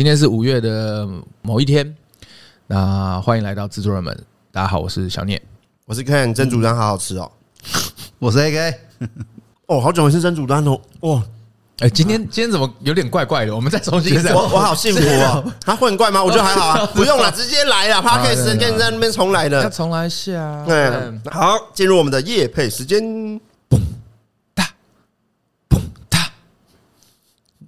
今天是五月的某一天，那欢迎来到制作人们。大家好，我是小聂，我是 Ken，蒸煮蛋好好吃哦。我是 AK，哦，好久没吃蒸煮蛋哦。哦，哎，今天今天怎么有点怪怪的？我们再重新再。我我好幸福哦。他会很怪吗？我觉得还好啊，不用了，直接来了。Podcast 跟在那边重来的，要重来一下。对，好，进入我们的夜配时间。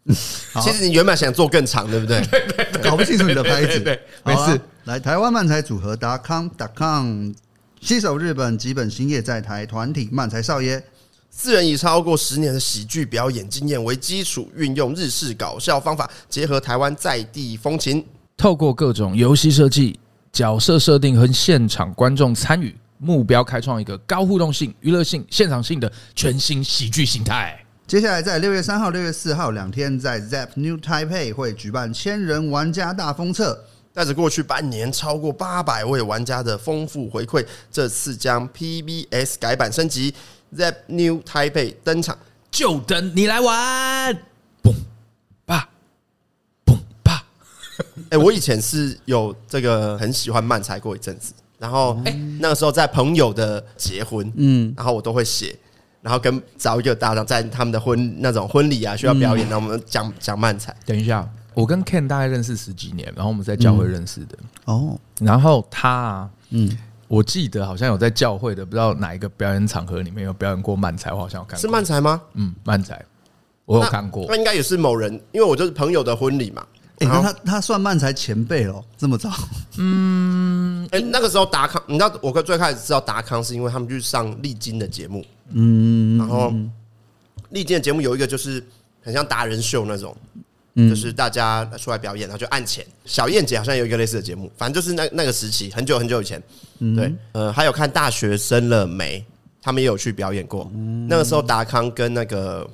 其实你原本想做更长，对不对？搞不清楚你的拍子，对，没事。来，台湾漫才组合 .com .com，携手日本吉本兴业在台团体漫才少爷，四人以超过十年的喜剧表演经验为基础，运用日式搞笑方法，结合台湾在地风情，透过各种游戏设计、角色设定和现场观众参与，目标开创一个高互动性、娱乐性、现场性的全新喜剧形态。接下来在六月三号、六月四号两天，在 Zap New Taipei 会举办千人玩家大封测，带着过去半年超过八百位玩家的丰富回馈，这次将 PBS 改版升级，Zap New Taipei 登场，就等你来玩！嘣吧，嘣吧！哎，我以前是有这个很喜欢漫才过一阵子，然后哎，那个时候在朋友的结婚，嗯，然后我都会写。然后跟找一个搭档，在他们的婚那种婚礼啊，需要表演，那我们讲讲漫才。等一下，我跟 Ken 大概认识十几年，然后我们在教会认识的。哦，然后他，啊，嗯，我记得好像有在教会的，不知道哪一个表演场合里面有表演过漫才，我好像有看过。是漫才吗？嗯，漫才，我有看过。那应该也是某人，因为我就是朋友的婚礼嘛。哎，那他他算漫才前辈哦，这么早？嗯，哎，那个时候达康，你知道我最开始知道达康是因为他们去上丽晶的节目。嗯，然后丽晶的节目有一个就是很像达人秀那种，就是大家出来表演，然后就按钱。小燕姐好像有一个类似的节目，反正就是那那个时期，很久很久以前。对，呃，还有看大学生了没？他们也有去表演过。那个时候达康跟那个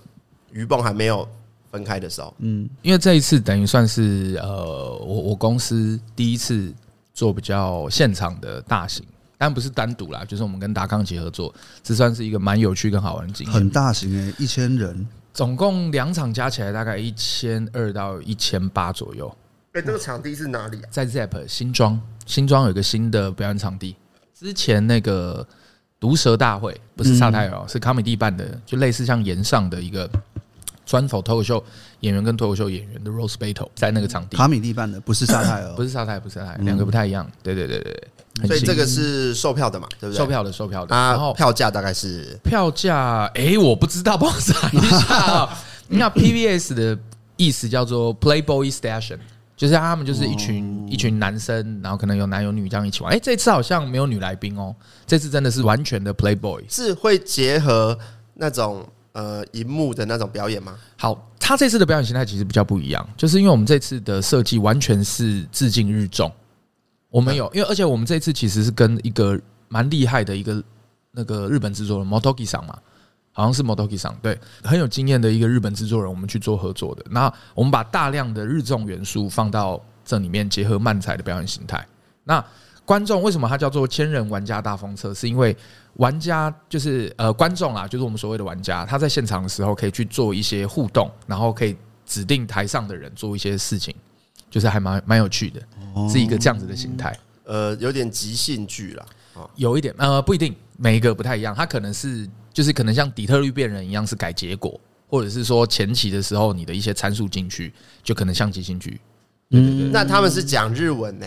于蹦还没有分开的时候。嗯，因为这一次等于算是呃，我我公司第一次做比较现场的大型。但不是单独啦，就是我们跟达康一起合作，这算是一个蛮有趣跟好玩的经验。很大型诶、欸，一千人，总共两场加起来大概一千二到一千八左右。哎，这个场地是哪里啊？在 Zep 新庄，新庄有一个新的表演场地。之前那个毒蛇大会不是萨泰尔，是卡米蒂办的，就类似像岩上的一个专否脱口秀演员跟脱口秀演员的 Rose Battle，在那个场地。卡米蒂办的不是沙泰尔，不是沙泰尔，不是沙泰尔，两个不太一样。对对对对。所以这个是售票的嘛，对不对？售票的，售票的。啊，然后票价大概是票价，哎，我不知道，帮我查一下。你看 PBS 的意思叫做 Playboy Station，就是他们就是一群一群男生，然后可能有男有女这样一起玩。哎，这次好像没有女来宾哦，这次真的是完全的 Playboy，是会结合那种呃荧幕的那种表演吗？好，他这次的表演形态其实比较不一样，就是因为我们这次的设计完全是致敬日综。我们有，因为而且我们这次其实是跟一个蛮厉害的一个那个日本制作人 Motoki 桑嘛，好像是 Motoki 桑，对，很有经验的一个日本制作人，我们去做合作的。那我们把大量的日综元素放到这里面，结合漫才的表演形态。那观众为什么它叫做千人玩家大风车？是因为玩家就是呃观众啊，就是我们所谓的玩家，他在现场的时候可以去做一些互动，然后可以指定台上的人做一些事情。就是还蛮蛮有趣的，是一个这样子的形态，呃，有点即兴剧啦，有一点，呃，不一定，每一个不太一样，它可能是就是可能像底特律变人一样是改结果，或者是说前期的时候你的一些参数进去，就可能像即兴剧。对对对，那他们是讲日文呢？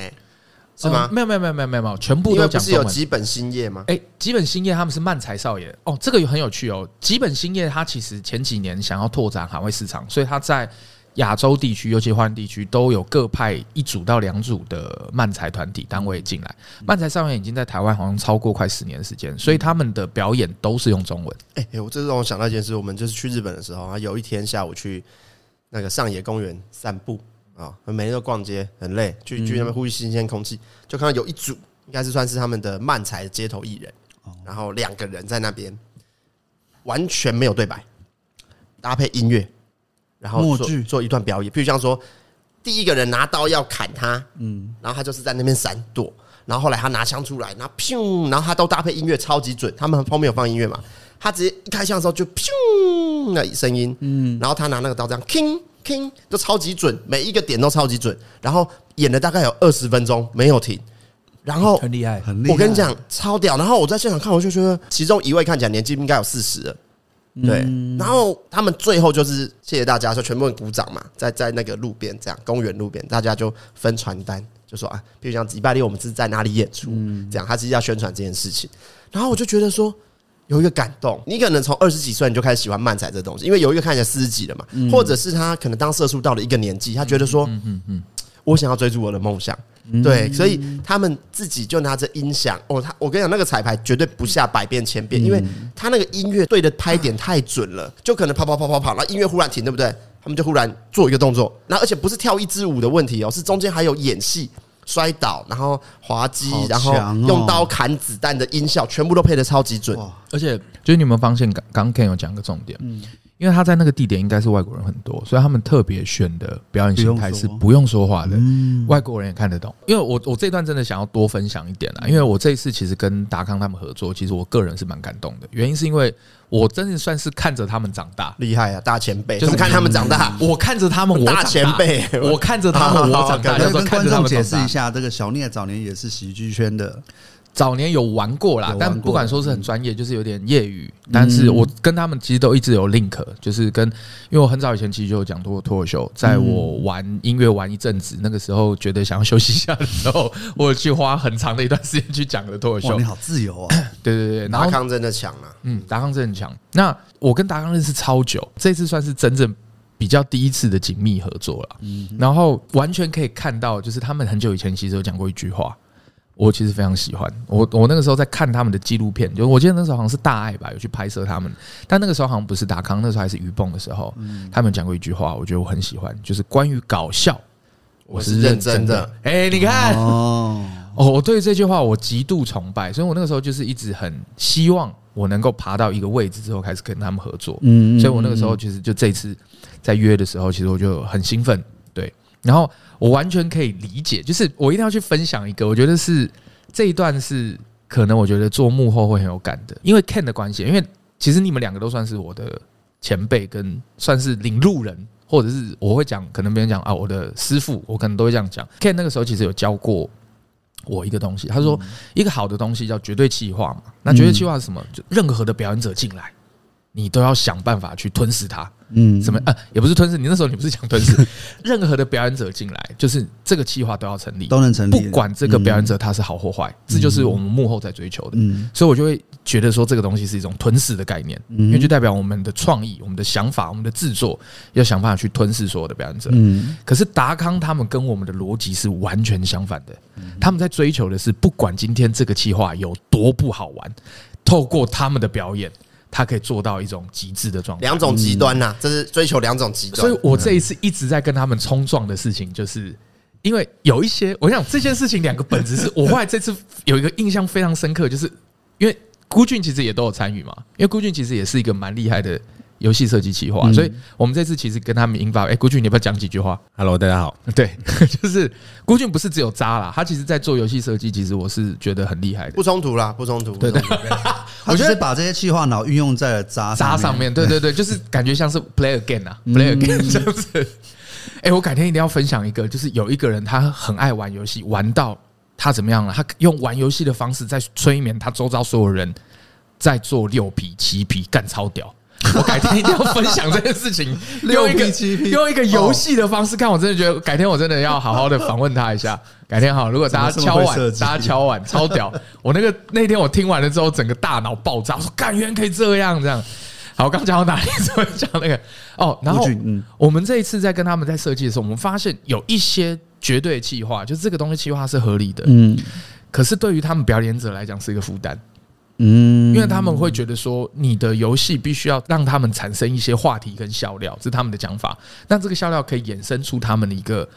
是吗？没有没有没有没有没有，全部都讲。是有吉本兴业吗？哎，吉本兴业他们是漫才少爷哦，这个也很有趣哦。吉本兴业他其实前几年想要拓展海外市场，所以他在。亚洲地区，尤其华人地区，都有各派一组到两组的漫才团体单位进来。漫才少爷已经在台湾好像超过快十年的时间，所以他们的表演都是用中文。哎、欸，我这让我想到一件事，我们就是去日本的时候啊，有一天下午去那个上野公园散步啊，每天都逛街很累，去去那边呼吸新鲜空气，就看到有一组应该是算是他们的漫才街头艺人，然后两个人在那边完全没有对白，搭配音乐。然后做做一段表演，譬如像说，第一个人拿刀要砍他，嗯，然后他就是在那边闪躲，然后后来他拿枪出来，然后砰，然后他都搭配音乐超级准，他们后面有放音乐嘛，他直接一开枪的时候就砰那声音，嗯，然后他拿那个刀这样，king king 就超级准，每一个点都超级准，然后演了大概有二十分钟没有停，然后很厉害，很厉害，我跟你讲超屌，然后我在现场看，我就觉得其中一位看起来年纪应该有四十了。对，然后他们最后就是谢谢大家，就全部人鼓掌嘛，在在那个路边这样公园路边，大家就分传单，就说啊，比如像礼拜六我们是在哪里演出，这样他其实要宣传这件事情。然后我就觉得说有一个感动，你可能从二十几岁你就开始喜欢漫才这东西，因为有一个看起来四十几了嘛，或者是他可能当社畜到了一个年纪，他觉得说，嗯嗯嗯，我想要追逐我的梦想。对，所以他们自己就拿着音响哦，他我跟你讲，那个彩排绝对不下百遍千遍，因为他那个音乐对的拍点太准了，就可能跑跑跑跑跑，然后音乐忽然停，对不对？他们就忽然做一个动作，那而且不是跳一支舞的问题哦，是中间还有演戏、摔倒，然后滑稽，然后用刀砍子弹的音效，全部都配的超级准，而且就是你们发现刚刚 Ken 有讲个重点，嗯。因为他在那个地点应该是外国人很多，所以他们特别选的表演形态是不用说话的，外国人也看得懂。因为我我这段真的想要多分享一点啊，因为我这一次其实跟达康他们合作，其实我个人是蛮感动的。原因是因为我真的算是看着他们长大，厉害啊，大前辈，就是看他们长大，我看着他们，我大前辈，我看着他们，我长大。跟观众解释一下，这个小聂早年也是喜剧圈的。早年有玩过啦，但不管说是很专业，就是有点业余。但是我跟他们其实都一直有 link，就是跟，因为我很早以前其实就有讲过脱口秀，在我玩音乐玩一阵子，那个时候觉得想要休息一下的时候，我去花很长的一段时间去讲的脱口秀。你好自由啊！对 对对，达康真的强啊，嗯，达康真的很强。那我跟达康认识超久，这次算是真正比较第一次的紧密合作了。嗯，然后完全可以看到，就是他们很久以前其实有讲过一句话。我其实非常喜欢。我，我那个时候在看他们的纪录片，就我记得那时候好像是大爱吧，有去拍摄他们，但那个时候好像不是达康，那时候还是鱼蹦的时候，他们讲过一句话，我觉得我很喜欢，就是关于搞笑，我是认真的。哎，你看，哦，我对这句话我极度崇拜，所以我那个时候就是一直很希望我能够爬到一个位置之后开始跟他们合作，嗯，所以我那个时候其实就这次在约的时候，其实我就很兴奋，对。然后我完全可以理解，就是我一定要去分享一个，我觉得是这一段是可能我觉得做幕后会很有感的，因为 Ken 的关系，因为其实你们两个都算是我的前辈，跟算是领路人，或者是我会讲，可能别人讲啊，我的师傅，我可能都会这样讲。Ken 那个时候其实有教过我一个东西，他说一个好的东西叫绝对计划嘛，那绝对计划是什么？就任何的表演者进来，你都要想办法去吞噬它。嗯，什么？呃，也不是吞噬。你那时候你不是讲吞噬？任何的表演者进来，就是这个计划都要成立，都能成立。不管这个表演者他是好或坏，这就是我们幕后在追求的。嗯，所以我就会觉得说，这个东西是一种吞噬的概念，因为就代表我们的创意、我们的想法、我们的制作，要想办法去吞噬所有的表演者。嗯，可是达康他们跟我们的逻辑是完全相反的，他们在追求的是，不管今天这个计划有多不好玩，透过他们的表演。他可以做到一种极致的状态，两种极端呐，这是追求两种极端。所以我这一次一直在跟他们冲撞的事情，就是因为有一些，我想这件事情两个本质是我后来这次有一个印象非常深刻，就是因为孤俊其实也都有参与嘛，因为孤俊其实也是一个蛮厉害的。游戏设计企划，所以我们这次其实跟他们引发。哎，孤俊，你要不要讲几句话？Hello，大家好。对，就是郭俊不是只有渣啦，他其实在做游戏设计，其实我是觉得很厉害的。不冲突啦，不冲突。对对，我觉得把这些企划脑运用在了渣渣上面。对对对，就是感觉像是 play again 啊，play again 这样子。哎，我改天一定要分享一个，就是有一个人他很爱玩游戏，玩到他怎么样了？他用玩游戏的方式在催眠他周遭所有人，在做六皮七皮干超屌。我改天一定要分享这件事情，用一个用一个游戏的方式看，我真的觉得改天我真的要好好的访问他一下。改天好，如果大家敲碗，大家敲碗超屌！我那个那天我听完了之后，整个大脑爆炸，说干员可以这样这样。好，我刚讲到哪里？怎么讲那个？哦，然后我们这一次在跟他们在设计的时候，我们发现有一些绝对计划，就是这个东西计划是合理的，嗯，可是对于他们表演者来讲是一个负担，嗯，因为他们会觉得说，你的游戏必须要让他们产生一些话题跟笑料，这是他们的讲法。那这个笑料可以衍生出他们的一个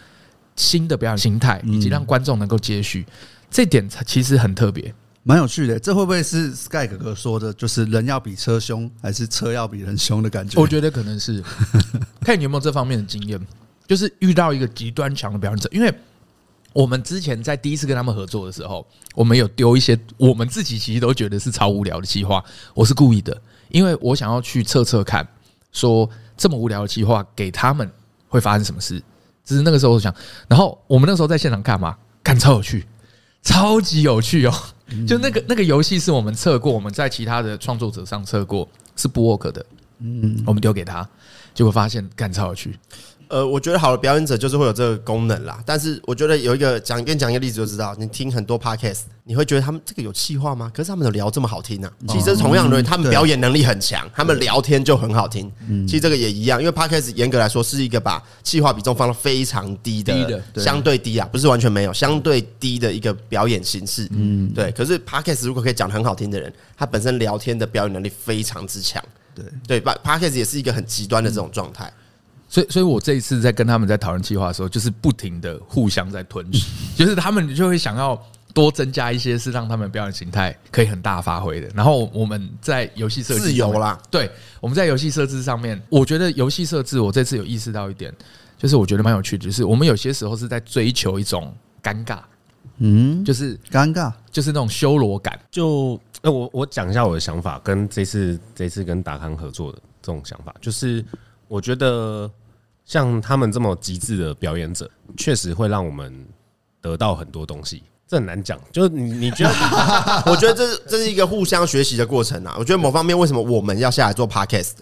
新的表演形态，以及让观众能够接续，这点其实很特别。蛮有趣的，这会不会是 Sky 哥哥说的，就是人要比车凶，还是车要比人凶的感觉？我觉得可能是，看你有没有这方面的经验，就是遇到一个极端强的表演者。因为我们之前在第一次跟他们合作的时候，我们有丢一些我们自己其实都觉得是超无聊的计划，我是故意的，因为我想要去测测看，说这么无聊的计划给他们会发生什么事。只是那个时候我想，然后我们那时候在现场看嘛，看超有趣，超级有趣哦。就那个那个游戏是我们测过，我们在其他的创作者上测过是不 work 的，嗯，我们丢给他，结果发现干超有趣。呃，我觉得好的表演者就是会有这个功能啦。但是我觉得有一个讲，跟你讲一个例子就知道，你听很多 podcast，你会觉得他们这个有气话吗？可是他们的聊这么好听呢、啊？其实同样的，他们表演能力很强，他们聊天就很好听。其实这个也一样，因为 podcast 严格来说是一个把气话比重放到非常低的，相对低啊，不是完全没有，相对低的一个表演形式。嗯，对。可是 podcast 如果可以讲得很好听的人，他本身聊天的表演能力非常之强。对对，把 podcast 也是一个很极端的这种状态。所以，所以我这一次在跟他们在讨论计划的时候，就是不停的互相在吞噬，就是他们就会想要多增加一些，是让他们表演形态可以很大发挥的。然后我们在游戏设置自由啦，对，我们在游戏设置上面，我觉得游戏设置，我这次有意识到一点，就是我觉得蛮有趣的，就是我们有些时候是在追求一种尴尬，嗯，就是尴尬，就是那种修罗感。就那我我讲一下我的想法，跟这次这次跟达康合作的这种想法，就是我觉得。像他们这么极致的表演者，确实会让我们得到很多东西。这很难讲，就是你你觉得？我觉得这这是一个互相学习的过程啊。我觉得某方面，为什么我们要下来做 podcast？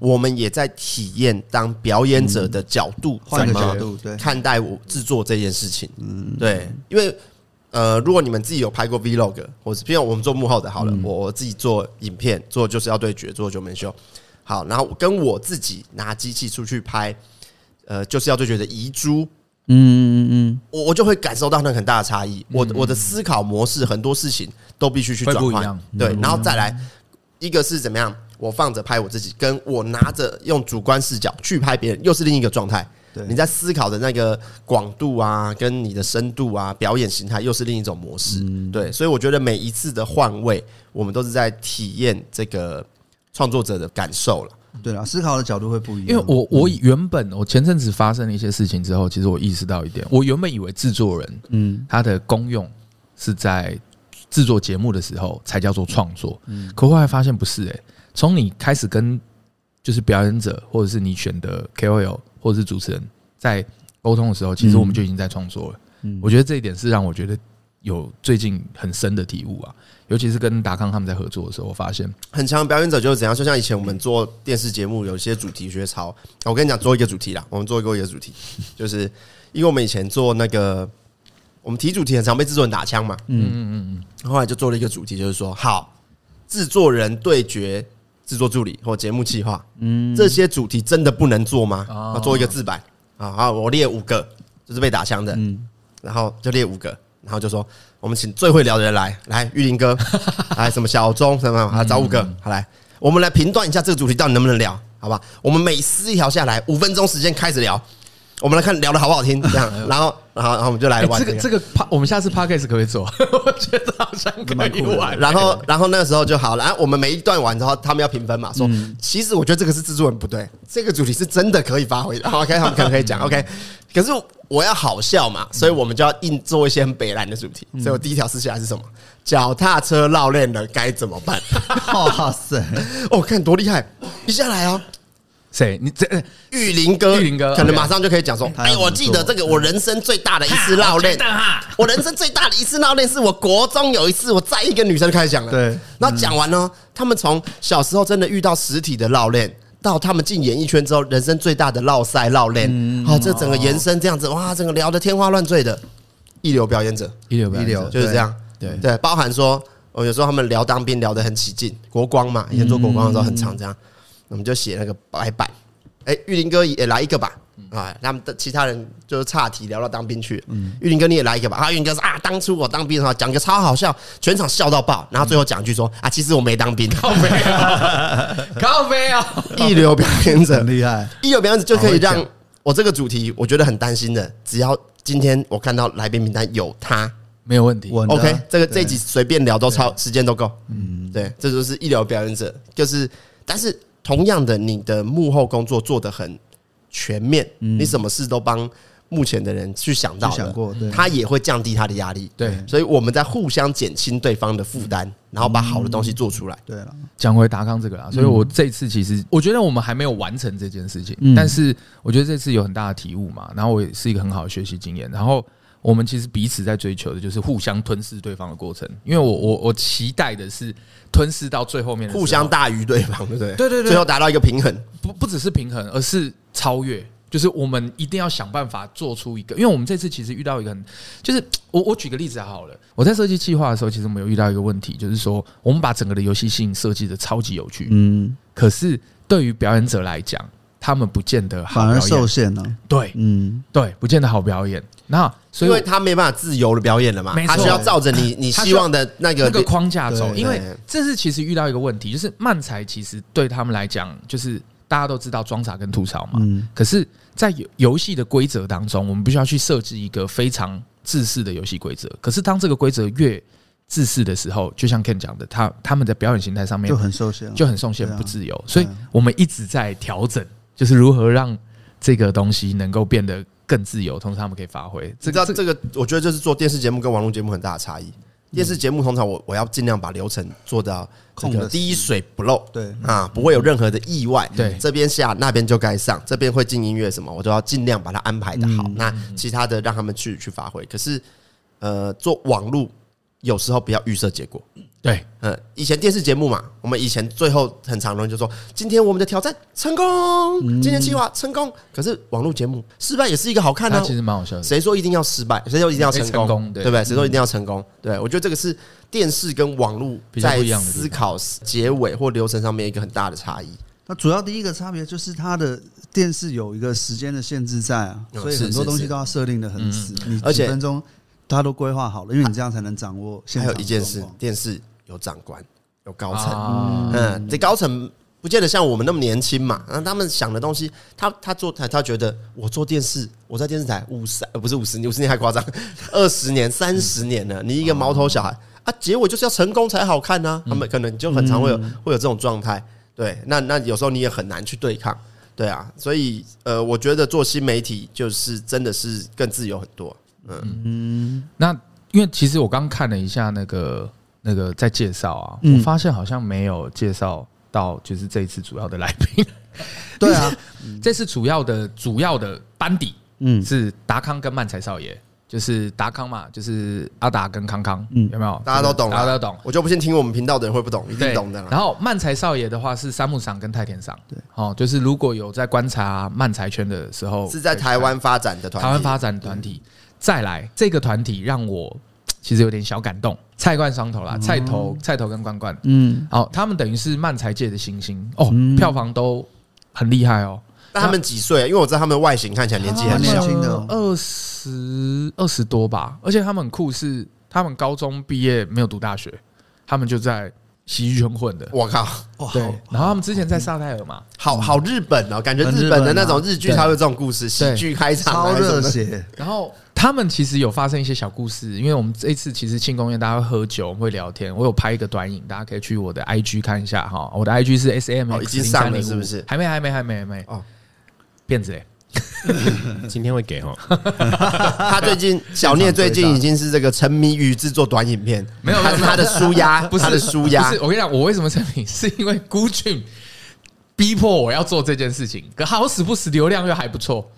我们也在体验当表演者的角度，怎么看待我制作这件事情。嗯，对，因为呃，如果你们自己有拍过 vlog，或是比如我们做幕后的，好了，我自己做影片，做就是要对决，做九门秀。好，然后跟我自己拿机器出去拍。呃，就是要对觉的遗珠，嗯嗯嗯，我我就会感受到那很大的差异。我我的思考模式，很多事情都必须去转换，对，然后再来一个是怎么样？我放着拍我自己，跟我拿着用主观视角去拍别人，又是另一个状态。对，你在思考的那个广度啊，跟你的深度啊，表演形态又是另一种模式。对，所以我觉得每一次的换位，我们都是在体验这个创作者的感受了。对啊，思考的角度会不一样。因为我我原本我前阵子发生了一些事情之后，其实我意识到一点，我原本以为制作人，嗯，他的功用是在制作节目的时候才叫做创作，嗯，可后来发现不是诶，从你开始跟就是表演者或者是你选的 KOL 或者是主持人在沟通的时候，其实我们就已经在创作了。嗯，我觉得这一点是让我觉得有最近很深的体悟啊。尤其是跟达康他们在合作的时候，我发现很强的表演者就是怎样，就像以前我们做电视节目，有些主题学潮。我跟你讲，做一个主题啦，我们做一个一个主题，就是因为我们以前做那个，我们提主题很常被制作人打枪嘛，嗯嗯嗯嗯，后来就做了一个主题，就是说，好，制作人对决制作助理或节目企划，嗯，这些主题真的不能做吗？要做一个自白啊，好，我列五个，就是被打枪的，嗯，然后就列五个。然后就说，我们请最会聊的人来，来玉林哥，来什么小钟什么，啊找五个，好来，我们来评断一下这个主题到底能不能聊，好吧？我们每撕一条下来，五分钟时间开始聊。我们来看聊的好不好听，这样，然后，然后，然后我们就来玩、欸、这个这个趴，我们下次 podcast 可不可以做？我觉得好像可以玩。然后，然后那个时候就好了。然后我们每一段完之后，他们要评分嘛，说其实我觉得这个是制作人不对，这个主题是真的可以发挥的。OK，他们可能可以讲 OK，可是我要好笑嘛，所以我们就要硬做一些很北蓝的主题。所以我第一条私下来是什么？脚踏车绕链了该怎么办？哇塞！哦，看多厉害！一下来哦。谁？你这玉林哥，玉林哥可能马上就可以讲说：“哎，我记得这个，我人生最大的一次绕链，我人生最大的一次绕恋是我国中有一次，我在一个女生开始讲了。对，然后讲完呢，他们从小时候真的遇到实体的绕恋，到他们进演艺圈之后，人生最大的闹赛闹恋，好，这整个延伸这样子，哇，整个聊得天花乱坠的，一流表演者，一流一流就是这样。对对，包含说，我有时候他们聊当兵聊得很起劲，国光嘛，以前做国光的时候很常这样。我们就写那个白板。哎，玉林哥也来一个吧。啊，他们的其他人就是岔题聊到当兵去。嗯，玉林哥你也来一个吧。啊，玉林哥说啊，当初我当兵的话，讲个超好笑，全场笑到爆。然后最后讲一句说啊，其实我没当兵。靠北啊，靠北啊，一流表演者很厉害，一流表演者就可以让我这个主题，我觉得很担心的。只要今天我看到来宾名单有他，没有问题。OK，这个这一集随便聊都超时间都够。嗯，对，这就是一流表演者。就是，但是同样的，你的幕后工作做得很。全面，你什么事都帮目前的人去想到了，他也会降低他的压力。对，所以我们在互相减轻对方的负担，然后把好的东西做出来。对了，讲回达康这个啦，所以我这次其实我觉得我们还没有完成这件事情，但是我觉得这次有很大的体悟嘛，然后我也是一个很好的学习经验。然后我们其实彼此在追求的就是互相吞噬对方的过程，因为我我我期待的是吞噬到最后面，互相大于对方，对不对？对对对，最后达到一个平衡，不不只是平衡，而是。超越就是我们一定要想办法做出一个，因为我们这次其实遇到一个很，就是我我举个例子好了，我在设计计划的时候，其实我们有遇到一个问题，就是说我们把整个的游戏性设计的超级有趣，嗯，可是对于表演者来讲，他们不见得好表演，反而受限了，对，嗯，对，不见得好表演。那所以因为他没办法自由的表演了嘛，他需要照着你你希望的那个那个框架走，因为这是其实遇到一个问题，就是漫才其实对他们来讲就是。大家都知道装傻跟吐槽嘛，可是，在游游戏的规则当中，我们必须要去设置一个非常自私的游戏规则。可是，当这个规则越自私的时候，就像 Ken 讲的，他他们在表演形态上面就很受限，就很受限，不自由。所以我们一直在调整，就是如何让这个东西能够变得更自由，同时他们可以发挥。这个这个，我觉得就是做电视节目跟网络节目很大的差异。电视节目通常我我要尽量把流程做到这个滴水不漏，对啊，不会有任何的意外。对，这边下那边就该上，这边会进音乐什么，我都要尽量把它安排的好。那其他的让他们去去发挥。可是，呃，做网络有时候不要预设结果。对，嗯，以前电视节目嘛，我们以前最后很常人就说，今天我们的挑战成功，今天计划成功。可是网络节目失败也是一个好看的，其实蛮好笑的。谁说一定要失败？谁说一定要成功？对不对？谁说一定要成功？对，我觉得这个是电视跟网络在思考结尾或流程上面一个很大的差异。那主要第一个差别就是它的电视有一个时间的限制在啊，所以很多东西都要设定的很死，你几分钟它都规划好了，因为你这样才能掌握。还有一件事，电视。有长官，有高层，嗯，这高层不见得像我们那么年轻嘛。那他们想的东西，他他做他他觉得我做电视，我在电视台五十呃不是五十年，五十年还夸张，二十年三十年了，你一个毛头小孩啊，结果就是要成功才好看呢。他们可能就很常会有会有这种状态。对，那那有时候你也很难去对抗，对啊。所以呃，我觉得做新媒体就是真的是更自由很多。嗯。嗯，那因为其实我刚看了一下那个。那个在介绍啊，我发现好像没有介绍到，就是这一次主要的来宾。对啊，这次主要的主要的班底，嗯，是达康跟曼才少爷，就是达康嘛，就是阿达跟康康，嗯，有没有？大家都懂，大家都懂。我就不信听我们频道的人会不懂，一定懂的。然后漫才少爷的话是三木赏跟太田赏，对，哦，就是如果有在观察漫才圈的时候，是在台湾发展的团，台湾发展团体，再来这个团体让我。其实有点小感动，菜冠双头啦，菜头、菜头跟冠冠，嗯，好，他们等于是漫才界的新星哦，票房都很厉害哦。那他们几岁啊？因为我知道他们外形看起来年纪很年轻的，二十二十多吧。而且他们很酷，是他们高中毕业没有读大学，他们就在。喜剧圈混的，我靠！对，然后他们之前在萨泰尔嘛，好好日本哦，感觉日本的那种日剧才有这种故事，喜剧开场超热血。然后他们其实有发生一些小故事，因为我们这一次其实庆功宴大家会喝酒，会聊天，我有拍一个短影，大家可以去我的 IG 看一下哈，我的 IG 是 S M 已经上了是不是？还没，还没，还没，还没哦，骗子哎。今天会给哦。他最近小聂最近已经是这个沉迷于制作短影片，没有，他是他的舒压，不是他的舒压。不是，我跟你讲，我为什么沉迷，是因为孤俊逼迫我要做这件事情，可好死不死流量又还不错。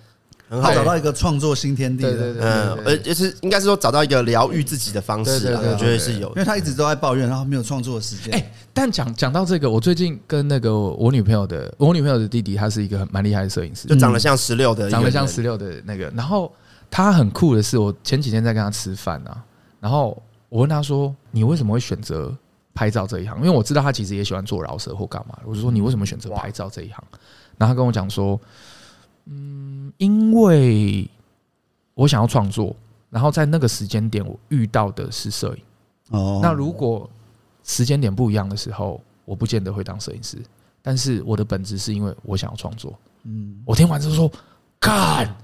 很好，找到一个创作新天地的，对对对，嗯，而就是应该是说找到一个疗愈自己的方式，我觉得是有，因为他一直都在抱怨，然后没有创作的时间。哎，但讲讲到这个，我最近跟那个我女朋友的，我女朋友的弟弟，他是一个很蛮厉害的摄影师，就长得像十六的，长得像十六的那个。然后他很酷的是，我前几天在跟他吃饭啊，然后我问他说：“你为什么会选择拍照这一行？因为我知道他其实也喜欢做饶舌或干嘛。我就说你为什么选择拍照这一行？然后他跟我讲说，嗯，因为我想要创作，然后在那个时间点我遇到的是摄影。哦，那如果时间点不一样的时候，我不见得会当摄影师。但是我的本质是因为我想要创作。嗯，我听完之后说，干。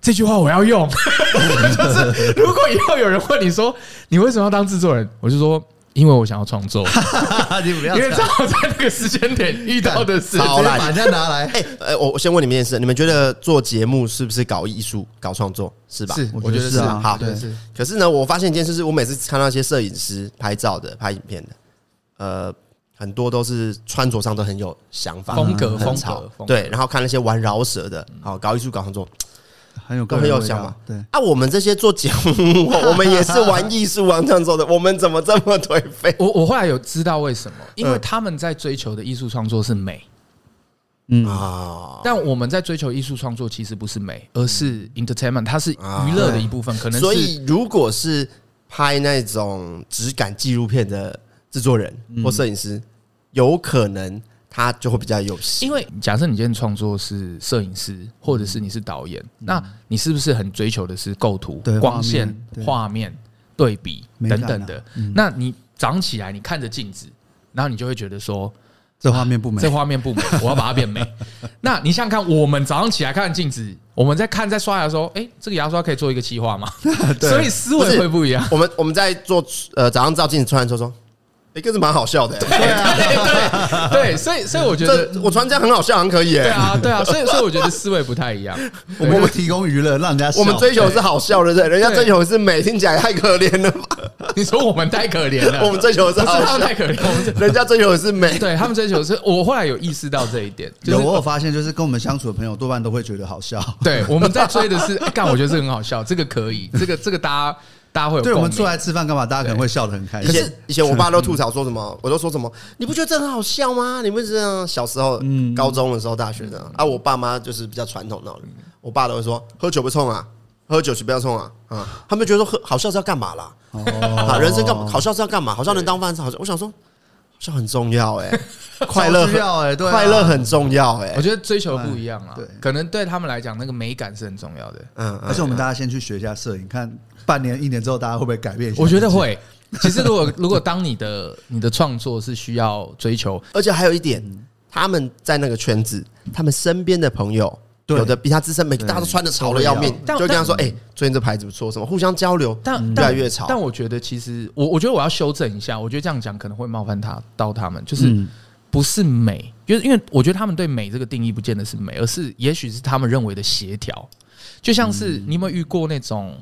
这句话我要用，就是如果以后有人问你说你为什么要当制作人，我就说因为我想要创作，你不要因为正好在那个时间点遇到的事。好啦，把这拿来。哎，呃，我我先问你们一件事，你们觉得做节目是不是搞艺术、搞创作是吧？是，我觉得是啊。好，对。可是呢，我发现一件事，是我每次看到一些摄影师拍照的、拍影片的，呃，很多都是穿着上都很有想法、风格、风格。对，然后看那些玩饶舌的，好搞艺术、搞创作。很有很有想法，对。啊，我们这些做节目，我们也是玩艺术、玩创作的，我们怎么这么颓废？我我后来有知道为什么，因为他们在追求的艺术创作是美，嗯啊，但我们在追求艺术创作其实不是美，而是 entertainment，它是娱乐的一部分。可能所以，如果是拍那种质感纪录片的制作人或摄影师，有可能。他就会比较有戏，因为假设你今天创作是摄影师，或者是你是导演，那你是不是很追求的是构图、光线、画面、对比等等的？那你早上起来，你看着镜子，然后你就会觉得说，这画面不美，这画面不美，我要把它变美。那你想想看，我们早上起来看镜子，我们在看在刷牙的时候，哎，这个牙刷可以做一个企划吗？所以思维会不一样。我们我们在做呃早上照镜子穿的时候说。一个是蛮好笑的，对对对，所以所以我觉得我穿这样很好笑，很可以，对啊对啊，所以 所以我觉得思维不太一样。我们提供娱乐，让人家我们追求是好笑的，对，人家追求是美，听起来太可怜了。你说我们太可怜了，我们追求的是好笑，太可怜，我们人家追求的是美，对他们追求的是。我后来有意识到这一点，有我有发现，就是跟我们相处的朋友多半都会觉得好笑。对，我们在追的是，干，我觉得这个很好笑，这个可以，这个这个大家。大家会有对我们出来吃饭干嘛？大家可能会笑得很开心。以前 以前我爸都吐槽说什么，我都说什么？你不觉得这很好笑吗？你们这样小时候、嗯高中的时候、大学的啊，我爸妈就是比较传统的。我爸都会说：喝酒不冲啊，喝酒是不要冲啊啊！他们觉得说喝好笑是要干嘛啦？啊，人生干嘛？好笑是要干嘛？好笑能当饭吃？好笑，我想说，好笑很重要哎，快乐重要哎，快乐很重要哎。我觉得追求不一样啊，对，可能对他们来讲，那个美感是很重要的。嗯，而且我们大家先去学一下摄影，看。半年一年之后，大家会不会改变？我觉得会。其实，如果 如果当你的你的创作是需要追求，而且还有一点，他们在那个圈子，他们身边的朋友有的比他资深，每个大家都穿的潮的要命，就跟他说：“哎，最近这牌子不错，什么互相交流，但越来越潮。”但我觉得，其实我我觉得我要修正一下，我觉得这样讲可能会冒犯他到他们，就是不是美，就是因为我觉得他们对美这个定义不见得是美，而是也许是他们认为的协调，就像是你有没有遇过那种？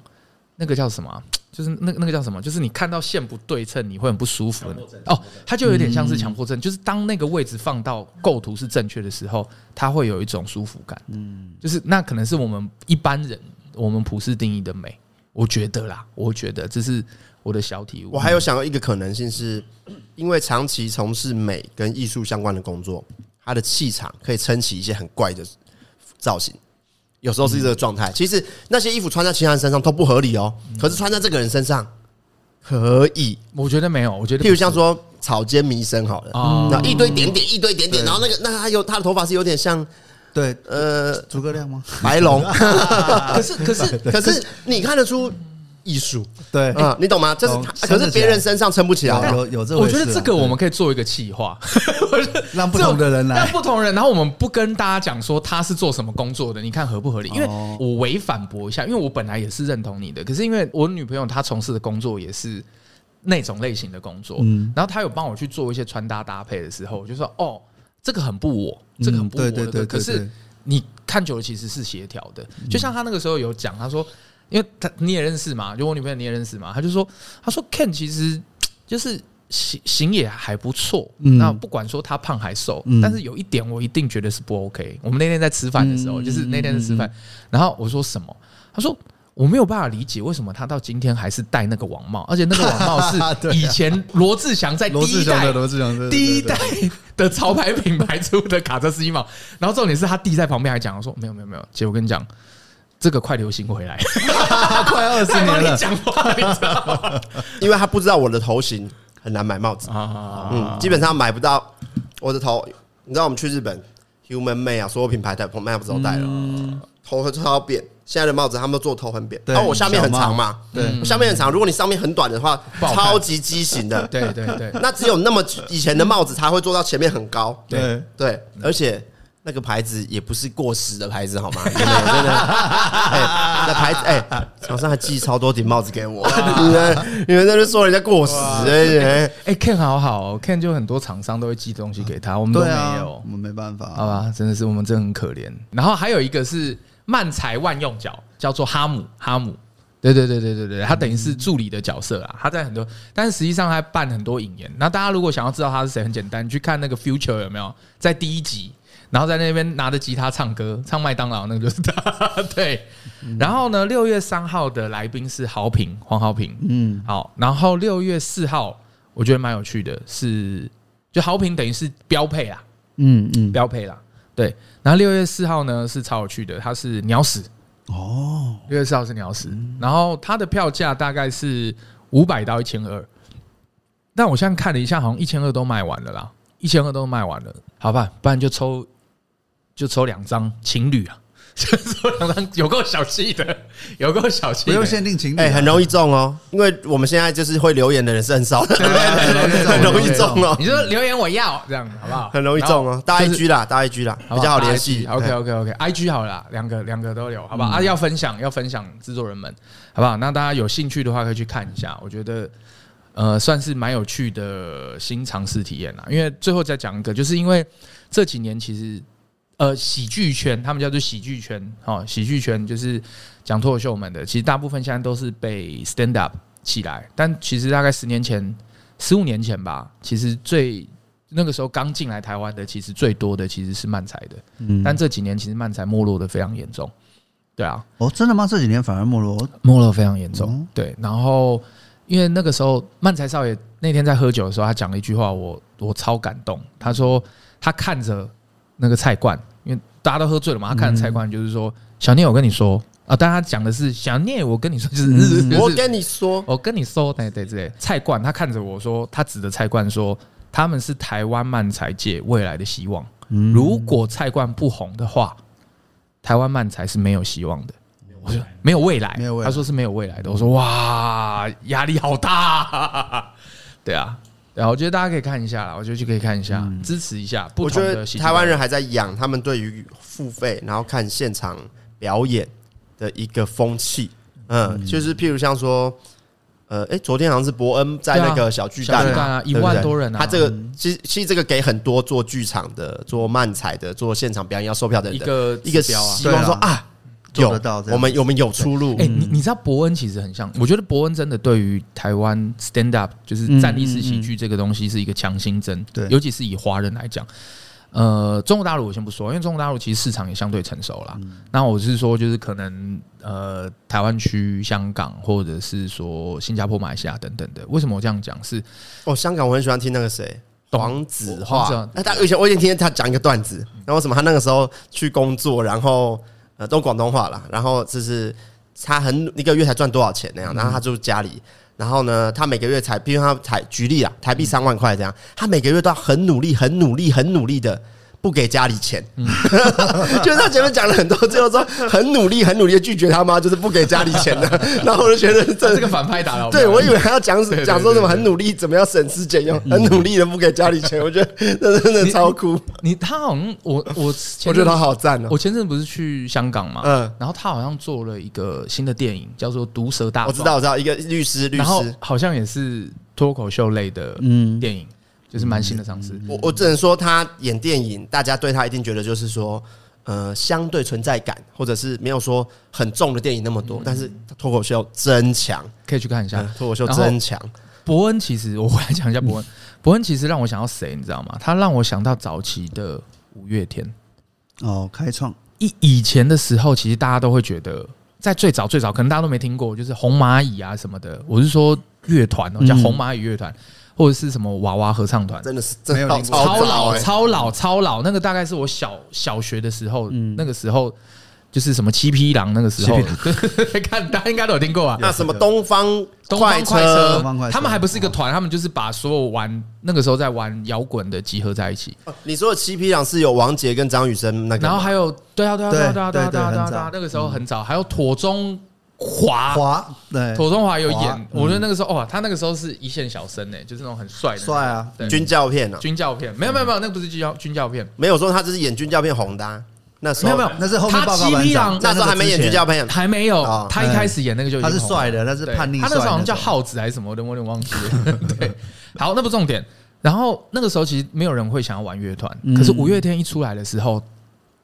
那个叫什么？就是那那个叫什么？就是你看到线不对称，你会很不舒服哦。它就有点像是强迫症，就是当那个位置放到构图是正确的时候，它会有一种舒服感。嗯，就是那可能是我们一般人我们普世定义的美，我觉得啦，我觉得这是我的小体悟。我还有想到一个可能性，是 因为长期从事美跟艺术相关的工作，他的气场可以撑起一些很怪的造型。有时候是这个状态，其实那些衣服穿在其他人身上都不合理哦，可是穿在这个人身上可以。我觉得没有，我觉得譬如像说草间弥生好了，哦那一堆点点，一堆点点，然后那个那他有他的头发是有点像，对，呃，诸葛亮吗？白龙。可是可是 可是你看得出。艺术对啊，你懂吗？这是可是别人身上撑不起来，有有这。我觉得这个我们可以做一个企划，让不同的人来，让不同人，然后我们不跟大家讲说他是做什么工作的，你看合不合理？因为我违反驳一下，因为我本来也是认同你的，可是因为我女朋友她从事的工作也是那种类型的工作，嗯然后她有帮我去做一些穿搭搭配的时候，我就说哦，这个很不我，这个很不我的。可是你看久了其实是协调的，就像他那个时候有讲，他说。因为他你也认识嘛，就我女朋友你也认识嘛，他就说，他说 Ken 其实 就是型型也还不错，嗯、那不管说他胖还瘦，嗯、但是有一点我一定觉得是不 OK。我们那天在吃饭的时候，嗯、就是那天在吃饭，然后我说什么？他说我没有办法理解为什么他到今天还是戴那个网帽，而且那个网帽是 以前罗志祥在第一代罗志祥第一代的潮牌品牌出的卡车司机帽，然后重点是他弟在旁边还讲说没有没有没有，姐我跟你讲。这个快流行回来，快二十年了。讲话，你知道吗？因为他不知道我的头型很难买帽子啊，嗯，基本上买不到。我的头，你知道我们去日本，Human Made 啊，所有品牌的帽子都戴了，头会超扁。现在的帽子他们都做头很扁，然后我下面很长嘛，对，我下面很长。如果你上面很短的话，超级畸形的。对对对，那只有那么以前的帽子才会做到前面很高。对对，而且。那个牌子也不是过时的牌子，好吗？真的，真的，哎，那牌子，哎，厂商还寄超多顶帽子给我，你们，你们在这说人家过时，哎，哎，Ken 好好，Ken 就很多厂商都会寄东西给他，我们都没有，我们没办法，好吧，真的是我们真的很可怜。然后还有一个是漫才万用角，叫做哈姆，哈姆，对对对对对对，他等于是助理的角色啊，他在很多，但是实际上他办很多引言。那大家如果想要知道他是谁，很简单，你去看那个 Future 有没有在第一集。然后在那边拿着吉他唱歌，唱麦当劳那个就是他。对，然后呢，六月三号的来宾是豪平，黄豪平。嗯，好。然后六月四号，我觉得蛮有趣的，是就豪平等于是标配啦。嗯嗯，标配啦。对。然后六月四号呢是超有趣的，他是鸟屎。哦，六月四号是鸟屎。然后他的票价大概是五百到一千二，但我现在看了一下，好像一千二都卖完了啦，一千二都卖完了。好吧，不然就抽。就抽两张情侣啊，就抽两张，有够小气的，有够小气，不用限定情侣，哎，很容易中哦。因为我们现在就是会留言的人是很少的，很容易中哦。你说留言我要这样好不好？很容易中哦。大 IG 啦，大 IG 啦，比较好联系。OK OK OK，IG 好了，两个两个都有，好不好？啊，要分享要分享制作人们，好不好？那大家有兴趣的话可以去看一下，我觉得呃算是蛮有趣的新尝试体验啦。因为最后再讲一个，就是因为这几年其实。呃，喜剧圈，他们叫做喜剧圈，哦，喜剧圈就是讲脱口秀们的。其实大部分现在都是被 stand up 起来，但其实大概十年前、十五年前吧，其实最那个时候刚进来台湾的，其实最多的其实是漫才的。嗯，但这几年其实漫才没落的非常严重。对啊，哦，真的吗？这几年反而没落，没落非常严重。对，然后因为那个时候漫才少爷那天在喝酒的时候，他讲了一句话，我我超感动。他说他看着那个菜罐。因为大家都喝醉了嘛，他看菜罐就是说：“小聂，我跟你说啊。”但他讲的是“小聂，我跟你说，就是我跟你说，我跟你说，对对对。”菜罐他看着我说：“他指着菜罐说，他们是台湾漫才界未来的希望。如果菜罐不红的话，台湾漫才是没有希望的。”我说：“没有未来。”他说：“是没有未来的。”我说：“哇，压力好大。”对啊。对，我觉得大家可以看一下啦，我觉得就可以看一下，嗯、支持一下。不同的我觉得台湾人还在养他们对于付费然后看现场表演的一个风气。嗯，嗯就是譬如像说，呃，哎，昨天好像是伯恩在那个小巨蛋啊，一万多人啊。他这个其实其实这个给很多做剧场的、做漫才的、做现场表演要售票的人一个一个希望说啊。做得到，我们我们有出路。哎，你你知道伯恩其实很像，我觉得伯恩真的对于台湾 stand up 就是站立式喜剧这个东西是一个强心针。对，尤其是以华人来讲，呃，中国大陆我先不说，因为中国大陆其实市场也相对成熟了。那我是说，就是可能呃，台湾区、香港或者是说新加坡、马来西亚等等的。为什么我这样讲？是哦，香港我很喜欢听那个谁黄子华。那，他以前我以前听他讲一个段子，然后什么他那个时候去工作，然后。都广东话了，然后就是他很一个月才赚多少钱那样，然后他住家里，然后呢，他每个月才，比如他才举例啊，台币三万块这样，他每个月都要很努力、很努力、很努力的。不给家里钱，嗯、就是他前面讲了很多，最后说很努力、很努力的拒绝他妈，就是不给家里钱的。然后我就觉得这是个反派打了。对，我以为他要讲讲说什么很努力，怎么样省吃俭用，很努力的不给家里钱。我觉得这真的超酷。你他好像我我我觉得他好赞哦。我前阵不是去香港嘛，嗯，然后他好像做了一个新的电影，叫做《毒舌大》。我知道，我知道，一个律师，律师好像也是脱口秀类的嗯电影。就是蛮新的尝试。我我只能说，他演电影，大家对他一定觉得就是说，呃，相对存在感，或者是没有说很重的电影那么多。但是脱口秀真强，可以去看一下。脱口秀真强。伯恩其实我来讲一下伯恩。伯恩其实让我想到谁，你知道吗？他让我想到早期的五月天。哦，开创。以以前的时候，其实大家都会觉得，在最早最早，可能大家都没听过，就是红蚂蚁啊什么的。我是说乐团哦，叫红蚂蚁乐团。或者是什么娃娃合唱团，真的是没有超老超老超老，那个大概是我小小学的时候，那个时候就是什么七匹狼那个时候，看大家应该都有听过啊。那什么东方东方快车，车。他们还不是一个团，他们就是把所有玩那个时候在玩摇滚的集合在一起。你说的七匹狼是有王杰跟张雨生那个，然后还有对啊对啊对啊对啊对啊对啊对啊，那个时候很早，还有妥中华华对妥中华有演，我觉得那个时候哇，他那个时候是一线小生呢，就是那种很帅的帅啊，军教片啊，军教片没有没有没有，那个不是军教军教片，没有说他只是演军教片红的。那时候没有没有，那是后面报告班长。那时候还没演军教片，还没有。他一开始演那个就他是帅的，他是叛逆。他那时候好像叫浩子还是什么的，我有点忘记了。对，好，那不重点。然后那个时候其实没有人会想要玩乐团，可是五月天一出来的时候，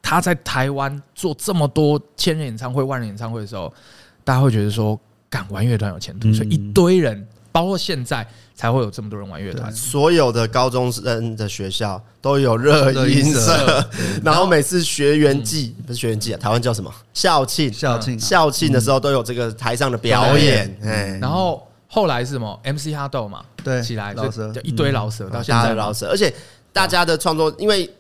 他在台湾做这么多千人演唱会、万人演唱会的时候，大家会觉得说，敢玩乐团有前途，所以一堆人。包括现在才会有这么多人玩乐团，所有的高中生的学校都有热音社，然后每次学员季不是学员季啊，台湾叫什么？校庆？校庆校庆的时候都有这个台上的表演，哎，然后后来是什么？MC 哈豆嘛，对，起来就一堆老舍，到现在老舍，而且大家的创作，因为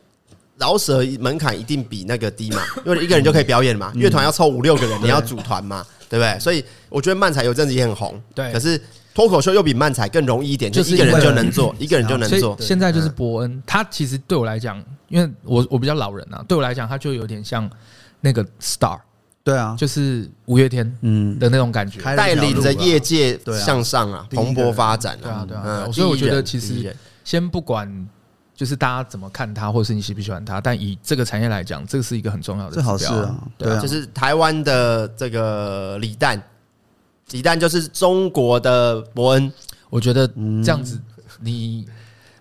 饶舌门槛一定比那个低嘛，因为一个人就可以表演嘛，乐团要凑五六个人，你要组团嘛，对不对？所以我觉得漫才有阵子也很红，对，可是。脱口秀又比漫才更容易一点，就是一个人就能做，一个人就能做。现在就是伯恩，他其实对我来讲，因为我我比较老人啊，对我来讲，他就有点像那个 star，对啊，就是五月天嗯。的那种感觉，带领着业界向上啊，蓬勃发展啊，对啊，对啊。所以我觉得其实先不管就是大家怎么看他，或是你喜不喜欢他，但以这个产业来讲，这个是一个很重要的指标，好事啊，对啊，就是台湾的这个李诞。李诞就是中国的伯恩，我觉得这样子你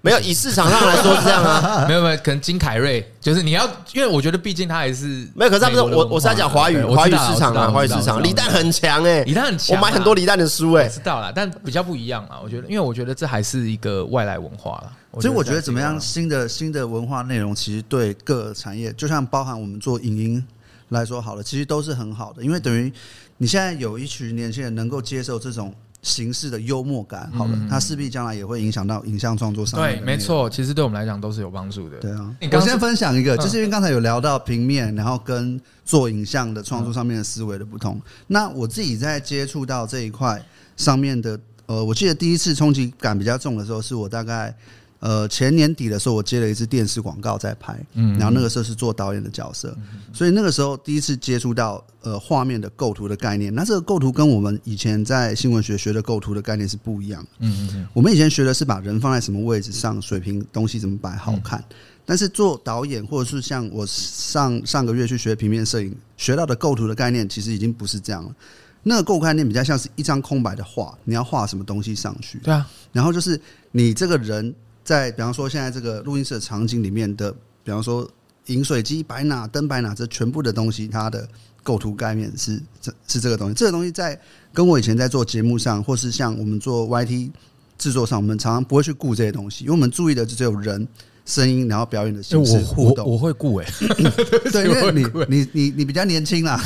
没有以市场上来说是这样啊，没有没有，可能金凯瑞就是你要，因为我觉得毕竟他还是没有，可是他不是我我是在讲华语华语市场啊，华语市场，李诞很强哎，李诞很强，我买很多李诞的书哎，知道了，但比较不一样啊，我觉得，因为我觉得这还是一个外来文化了，所以我觉得怎么样新的新的文化内容，其实对各产业，就像包含我们做影音来说好了，其实都是很好的，因为等于。你现在有一群年轻人能够接受这种形式的幽默感，好了，它势必将来也会影响到影像创作上面。对，没错，其实对我们来讲都是有帮助的。对啊，我先分享一个，就是因为刚才有聊到平面，然后跟做影像的创作上面的思维的不同。那我自己在接触到这一块上面的，呃，我记得第一次冲击感比较重的时候，是我大概。呃，前年底的时候，我接了一支电视广告在拍，嗯，然后那个时候是做导演的角色，所以那个时候第一次接触到呃画面的构图的概念。那这个构图跟我们以前在新闻学学的构图的概念是不一样的，嗯嗯，我们以前学的是把人放在什么位置上，水平东西怎么摆好看，但是做导演或者是像我上上个月去学平面摄影学到的构图的概念，其实已经不是这样了。那个构图概念比较像是一张空白的画，你要画什么东西上去？对啊，然后就是你这个人。在比方说现在这个录音室的场景里面的，比方说饮水机、白拿灯、白拿这全部的东西，它的构图概念是这是这个东西。这个东西在跟我以前在做节目上，或是像我们做 YT 制作上，我们常常不会去顾这些东西，因为我们注意的就只有人声音，然后表演的形式互动。我，我，我会顾哎、欸，对，因为你你你你比较年轻啦，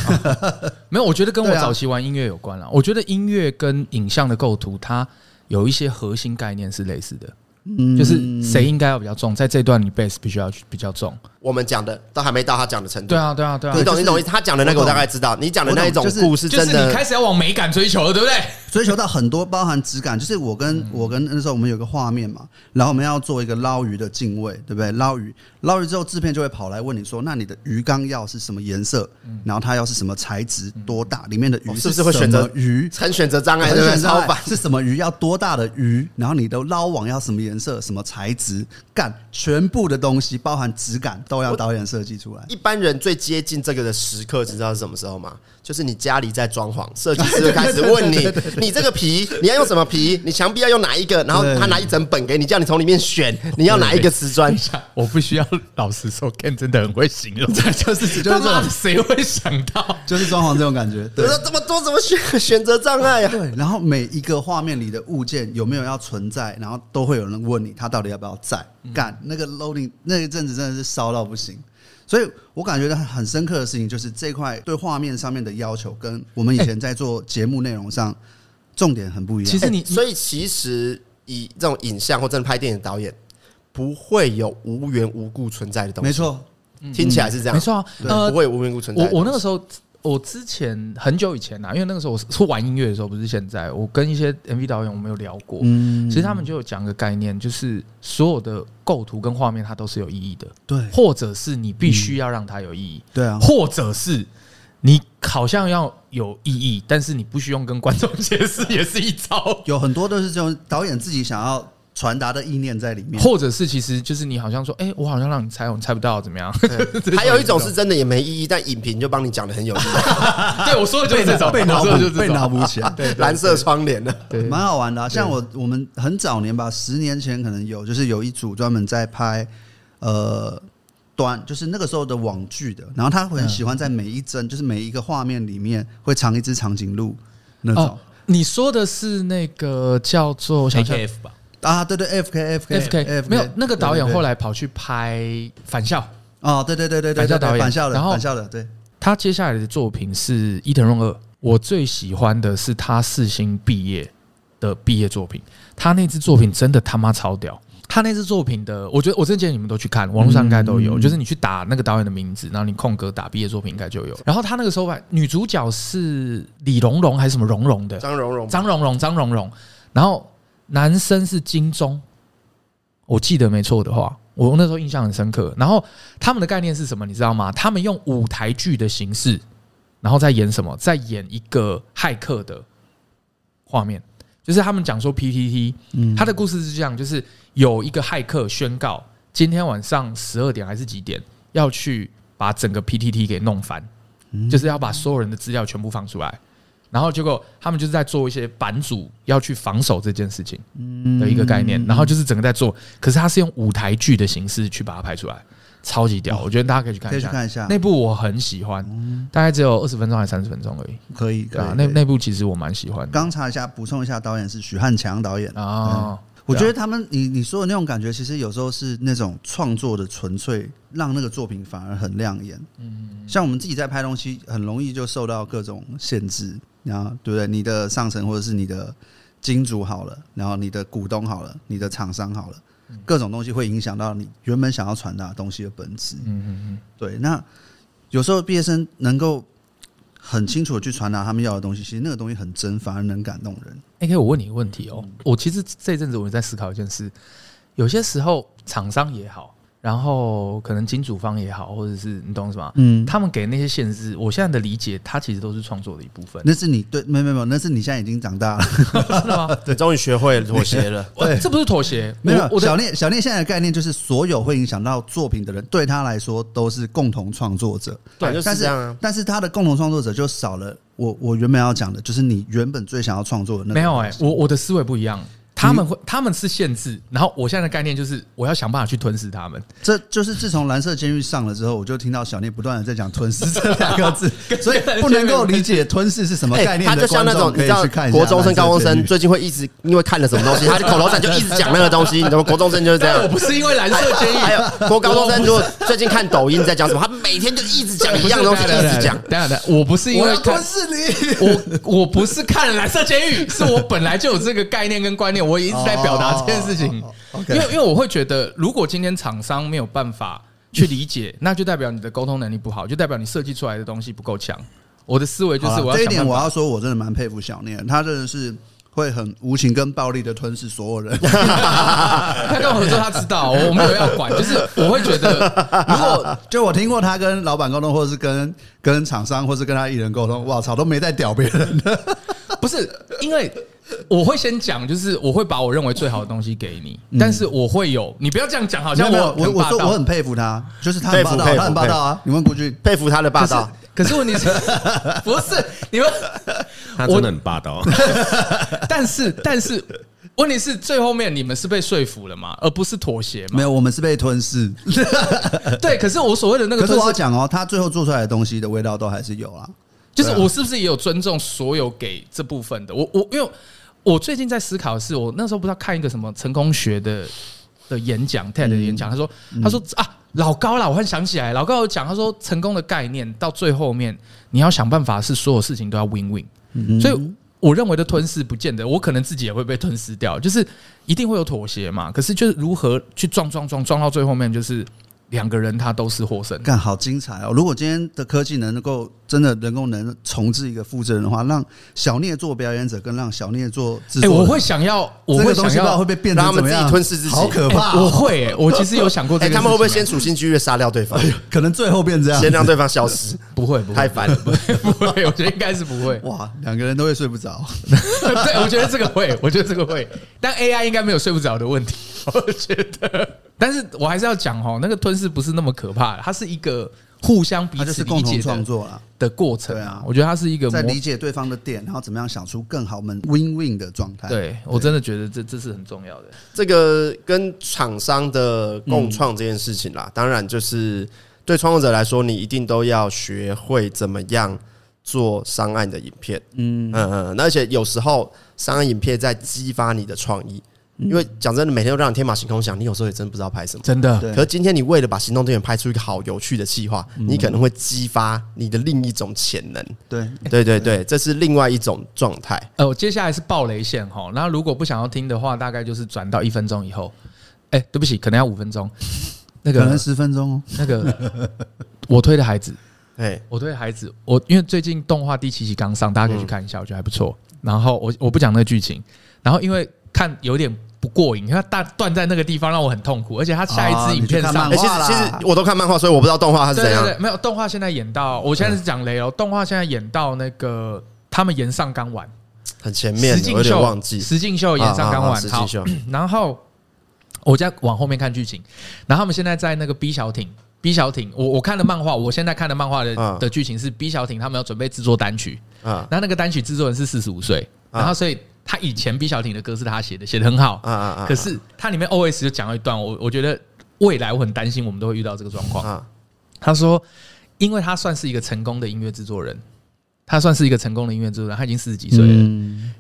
没有，我觉得跟我早期玩音乐有关啦。我觉得音乐跟影像的构图，它有一些核心概念是类似的。嗯，就是谁应该要比较重，在这段你 bass 必须要去比较重。我们讲的都还没到他讲的程度。对啊，对啊，对啊。你懂，你懂。他讲的那个我大概知道。你讲的那一种故事，真的，你开始要往美感追求了，对不对？追求到很多包含质感。就是我跟我跟那时候我们有个画面嘛，然后我们要做一个捞鱼的敬畏，对不对？捞鱼，捞鱼之后制片就会跑来问你说：“那你的鱼缸要是什么颜色？然后它要是什么材质？多大？里面的鱼是不是会选择鱼？很选择障碍，对不对？超烦。是什么鱼？要多大的鱼？然后你的捞网要什么颜色？什么材质？干全部的东西，包含质感都要导演设计。出来，一般人最接近这个的时刻，知道是什么时候吗？就是你家里在装潢，设计师 开始问你，你这个皮你要用什么皮？你墙壁要用哪一个？然后他拿一整本给你，叫你从里面选，你要哪一个瓷砖？我不需要老实说，Ken 真的很会形容，这就是就是这谁会想到，就是装潢这种感觉。对，这么多怎么选选择障碍啊？对，然后每一个画面里的物件有没有要存在，然后都会有人问你，他到底要不要在干那个 loading 那一阵子真的是烧到不行。所以我感觉到很深刻的事情，就是这块对画面上面的要求，跟我们以前在做节目内容上重点很不一样。其实你，所以其实以这种影像或真的拍电影的导演，不会有无缘无故存在的东西。没错，听起来是这样，没错啊，呃，不会无缘无故存在。我我那个时候，我之前很久以前啊，因为那个时候我是玩音乐的时候，不是现在。我跟一些 MV 导演我们有聊过，嗯，其实他们就有讲个概念，就是所有的构图跟画面它都是有意义的，对，或者是你必须要让它有意义，对啊，或者是你好像要有意义，但是你不需要跟观众解释，也是一招。有很多都是这种导演自己想要。传达的意念在里面，或者是其实就是你好像说，哎，我好像让你猜，我猜不到怎么样？还有一种是真的也没意义，但影评就帮你讲的很有意义。对，我说的就是这种，被脑补，被脑补起来。对，蓝色窗帘的，对，蛮好玩的。像我我们很早年吧，十年前可能有，就是有一组专门在拍呃短，就是那个时候的网剧的，然后他会很喜欢在每一帧，就是每一个画面里面会藏一只长颈鹿那种。你说的是那个叫做 AKF 吧？啊，对对，F K F K F K，没有那个导演后来跑去拍返校。哦，对对对对对，返校导演，返校的，然后返校的，对。他接下来的作品是伊藤润二，我最喜欢的是他四星毕业的毕业作品。他那支作品真的他妈超屌！他那支作品的，我觉得我真建议你们都去看，网络上应该都有。就是你去打那个导演的名字，然后你空格打毕业作品，应该就有。然后他那个时候，女主角是李蓉蓉还是什么蓉蓉的？张蓉蓉，张蓉蓉，张蓉蓉。然后。男生是金钟，我记得没错的话，我那时候印象很深刻。然后他们的概念是什么？你知道吗？他们用舞台剧的形式，然后再演什么？在演一个骇客的画面，就是他们讲说 PTT，他的故事是这样：就是有一个骇客宣告今天晚上十二点还是几点要去把整个 PPT 给弄翻，就是要把所有人的资料全部放出来。然后结果他们就是在做一些版主要去防守这件事情的一个概念，然后就是整个在做，可是他是用舞台剧的形式去把它拍出来，超级屌！我觉得大家可以去看一下，看一下那部我很喜欢，大概只有二十分钟还是三十分钟而已。可以，对啊，那那部其实我蛮喜欢。刚查一下，补充一下，导演是许汉强导演啊。我觉得他们，你你说的那种感觉，其实有时候是那种创作的纯粹，让那个作品反而很亮眼。嗯，像我们自己在拍东西，很容易就受到各种限制。然后对不对？你的上层或者是你的金主好了，然后你的股东好了，你的厂商好了，各种东西会影响到你原本想要传达的东西的本质。嗯嗯嗯。对，那有时候毕业生能够很清楚的去传达他们要的东西，其实那个东西很真，反而能感动人。欸，可以我问你一个问题哦，我其实这阵子我在思考一件事，有些时候厂商也好。然后可能金主方也好，或者是你懂什么？嗯，他们给那些限制，我现在的理解，它其实都是创作的一部分。那是你对，没没没，那是你现在已经长大了，是吗？对，终于学会了妥协了。对，这不是妥协，没有。小念，小念现在的概念就是，所有会影响到作品的人，对他来说都是共同创作者。对，就是这样啊。但是他的共同创作者就少了。我我原本要讲的就是你原本最想要创作的那个。没有哎，我我的思维不一样。他们会，他们是限制，然后我现在的概念就是，我要想办法去吞噬他们。这就是自从蓝色监狱上了之后，我就听到小聂不断的在讲“吞噬”这两个字，所以不能够理解吞噬是什么概念。他就像那种你知道，国中生、高中生最近会一直因为看了什么东西，他的口头禅就一直讲那个东西。你知道吗？国中生就是这样。我不是因为蓝色监狱，还有国高中生，如果最近看抖音在讲什么，他每天就一直讲一样东西，一直讲。等下等下，我不是因为吞噬你，我我不是看了蓝色监狱，是我本来就有这个概念跟观念，我一直在表达。这件事情，因为因为我会觉得，如果今天厂商没有办法去理解，那就代表你的沟通能力不好，就代表你设计出来的东西不够强。我的思维就是，我要这一点我要说，我真的蛮佩服小念，他真的是会很无情跟暴力的吞噬所有人。他跟我合作，他知道我没有要管，就是我会觉得，如果就我听过他跟老板沟通，或者是跟跟厂商，或是跟他艺人沟通，哇操，都没在屌别人的，不是因为。我会先讲，就是我会把我认为最好的东西给你，但是我会有，你不要这样讲，好像我我我说我很佩服他，就是他很霸道，他很霸道啊！你问顾俊，佩服他的霸道。可是问题是，不是你们，他真的很霸道。但是但是问题是，最后面你们是被说服了吗？而不是妥协吗？没有，我们是被吞噬。对，可是我所谓的那个，可是我要讲哦，他最后做出来的东西的味道都还是有啊。就是我是不是也有尊重所有给这部分的？我我因为。我最近在思考的是，我那时候不知道看一个什么成功学的的演讲，TED 的演讲，他说他说啊，老高啦，我还想起来，老高有讲，他说成功的概念到最后面，你要想办法是所有事情都要 win win，所以我认为的吞噬不见得，我可能自己也会被吞噬掉，就是一定会有妥协嘛，可是就是如何去撞撞撞撞到最后面，就是两个人他都是获胜。干好精彩哦！如果今天的科技能够真的能够能重置一个复制人的话，让小聂做表演者，跟让小聂做制作人，哎，我会想要，我会想要会被变成让他们自己吞噬自己，好可怕！我会，我其实有 想过这个，他们会不会先处心积虑杀掉对方？可能最后变这样，先让对方消失？不会，不会，太烦了，不会，不会，我觉得应该是不会。哇，两个人都会睡不着。对，我觉得这个会，我觉得这个会，但 AI 应该没有睡不着的问题，我觉得。但是我还是要讲哈，那个吞噬不是那么可怕的，它是一个互相彼此理解创作啊的过程啊。我觉得它是一个在理解对方的点，然后怎么样想出更好们 win win 的状态。对，我真的觉得这这是很重要的。这个跟厂商的共创这件事情啦，当然就是对创作者来说，你一定都要学会怎么样做商案的影片。嗯嗯嗯，而且有时候商案影片在激发你的创意。因为讲真的，每天都让你天马行空想，你有时候也真不知道拍什么。真的。可是今天你为了把行动电源拍出一个好有趣的企划，你可能会激发你的另一种潜能。对对对对，这是另外一种状态。呃，我接下来是暴雷线哈，那如果不想要听的话，大概就是转到一分钟以后。哎，对不起，可能要五分钟。那个可能十分钟哦。那个我推的孩子，哎，我推的孩子，我因为最近动画第七集刚上，大家可以去看一下，我觉得还不错。然后我我不讲那个剧情，然后因为看有点。不过瘾，他大断在那个地方让我很痛苦，而且他下一支影片上，其实其实我都看漫画，所以我不知道动画它是怎样。对对对，没有动画现在演到，我现在是讲雷哦，动画现在演到那个他们演上刚完，很前面，实境秀忘记。实境秀演上刚完，好，然后我再往后面看剧情，然后他们现在在那个 B 小艇，B 小艇，我我看的漫画，我现在看的漫画的的剧情是 B 小艇，他们要准备制作单曲，啊，那那个单曲制作人是四十五岁，然后所以。他以前 B 小婷的歌是他写的，写的很好。啊啊啊！可是他里面 OS 就讲了一段，我我觉得未来我很担心，我们都会遇到这个状况。他说，因为他算是一个成功的音乐制作人，他算是一个成功的音乐制作人，他已经四十几岁了，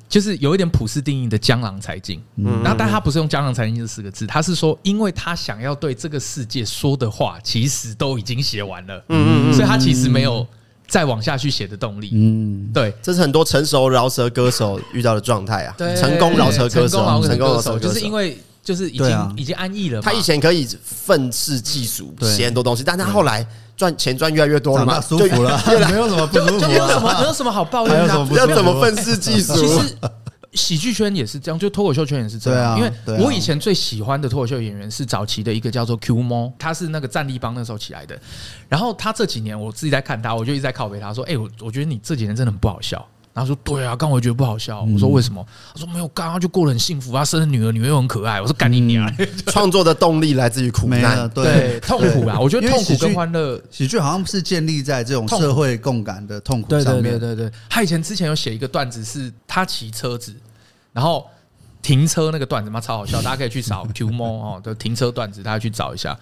就是有一点普世定义的江郎才尽。然后，但他不是用江郎才尽这四个字，他是说，因为他想要对这个世界说的话，其实都已经写完了。嗯，所以他其实没有。再往下去写的动力，嗯，对，这是很多成熟饶舌歌手遇到的状态啊。对，成功饶舌歌手，成功饶舌歌手，就是因为就是已经已经安逸了。他以前可以愤世嫉俗，写很多东西，但他后来赚钱赚越来越多了嘛，舒服了，没有什么不舒服，没有什么没有什么好抱怨的，要怎么愤世嫉俗？其实。喜剧圈也是这样，就脱口秀圈也是这样。因为我以前最喜欢的脱口秀演员是早期的一个叫做 Q 猫，他是那个战力帮那时候起来的。然后他这几年我自己在看他，我就一直在拷贝他说：“哎，我我觉得你这几年真的很不好笑。”然后说对啊，刚我觉得不好笑。我说为什么？他说没有，刚刚就过得很幸福啊，生了女儿，女儿又很可爱。我说干你娘！创作的动力来自于苦难，对痛苦啊。我觉得痛苦跟欢乐，喜剧好像是建立在这种社会共感的痛苦上面。对对对对，他以前之前有写一个段子，是他骑车子，然后停车那个段子嘛，超好笑，大家可以去找 Q 猫哦的停车段子，大家去找一下。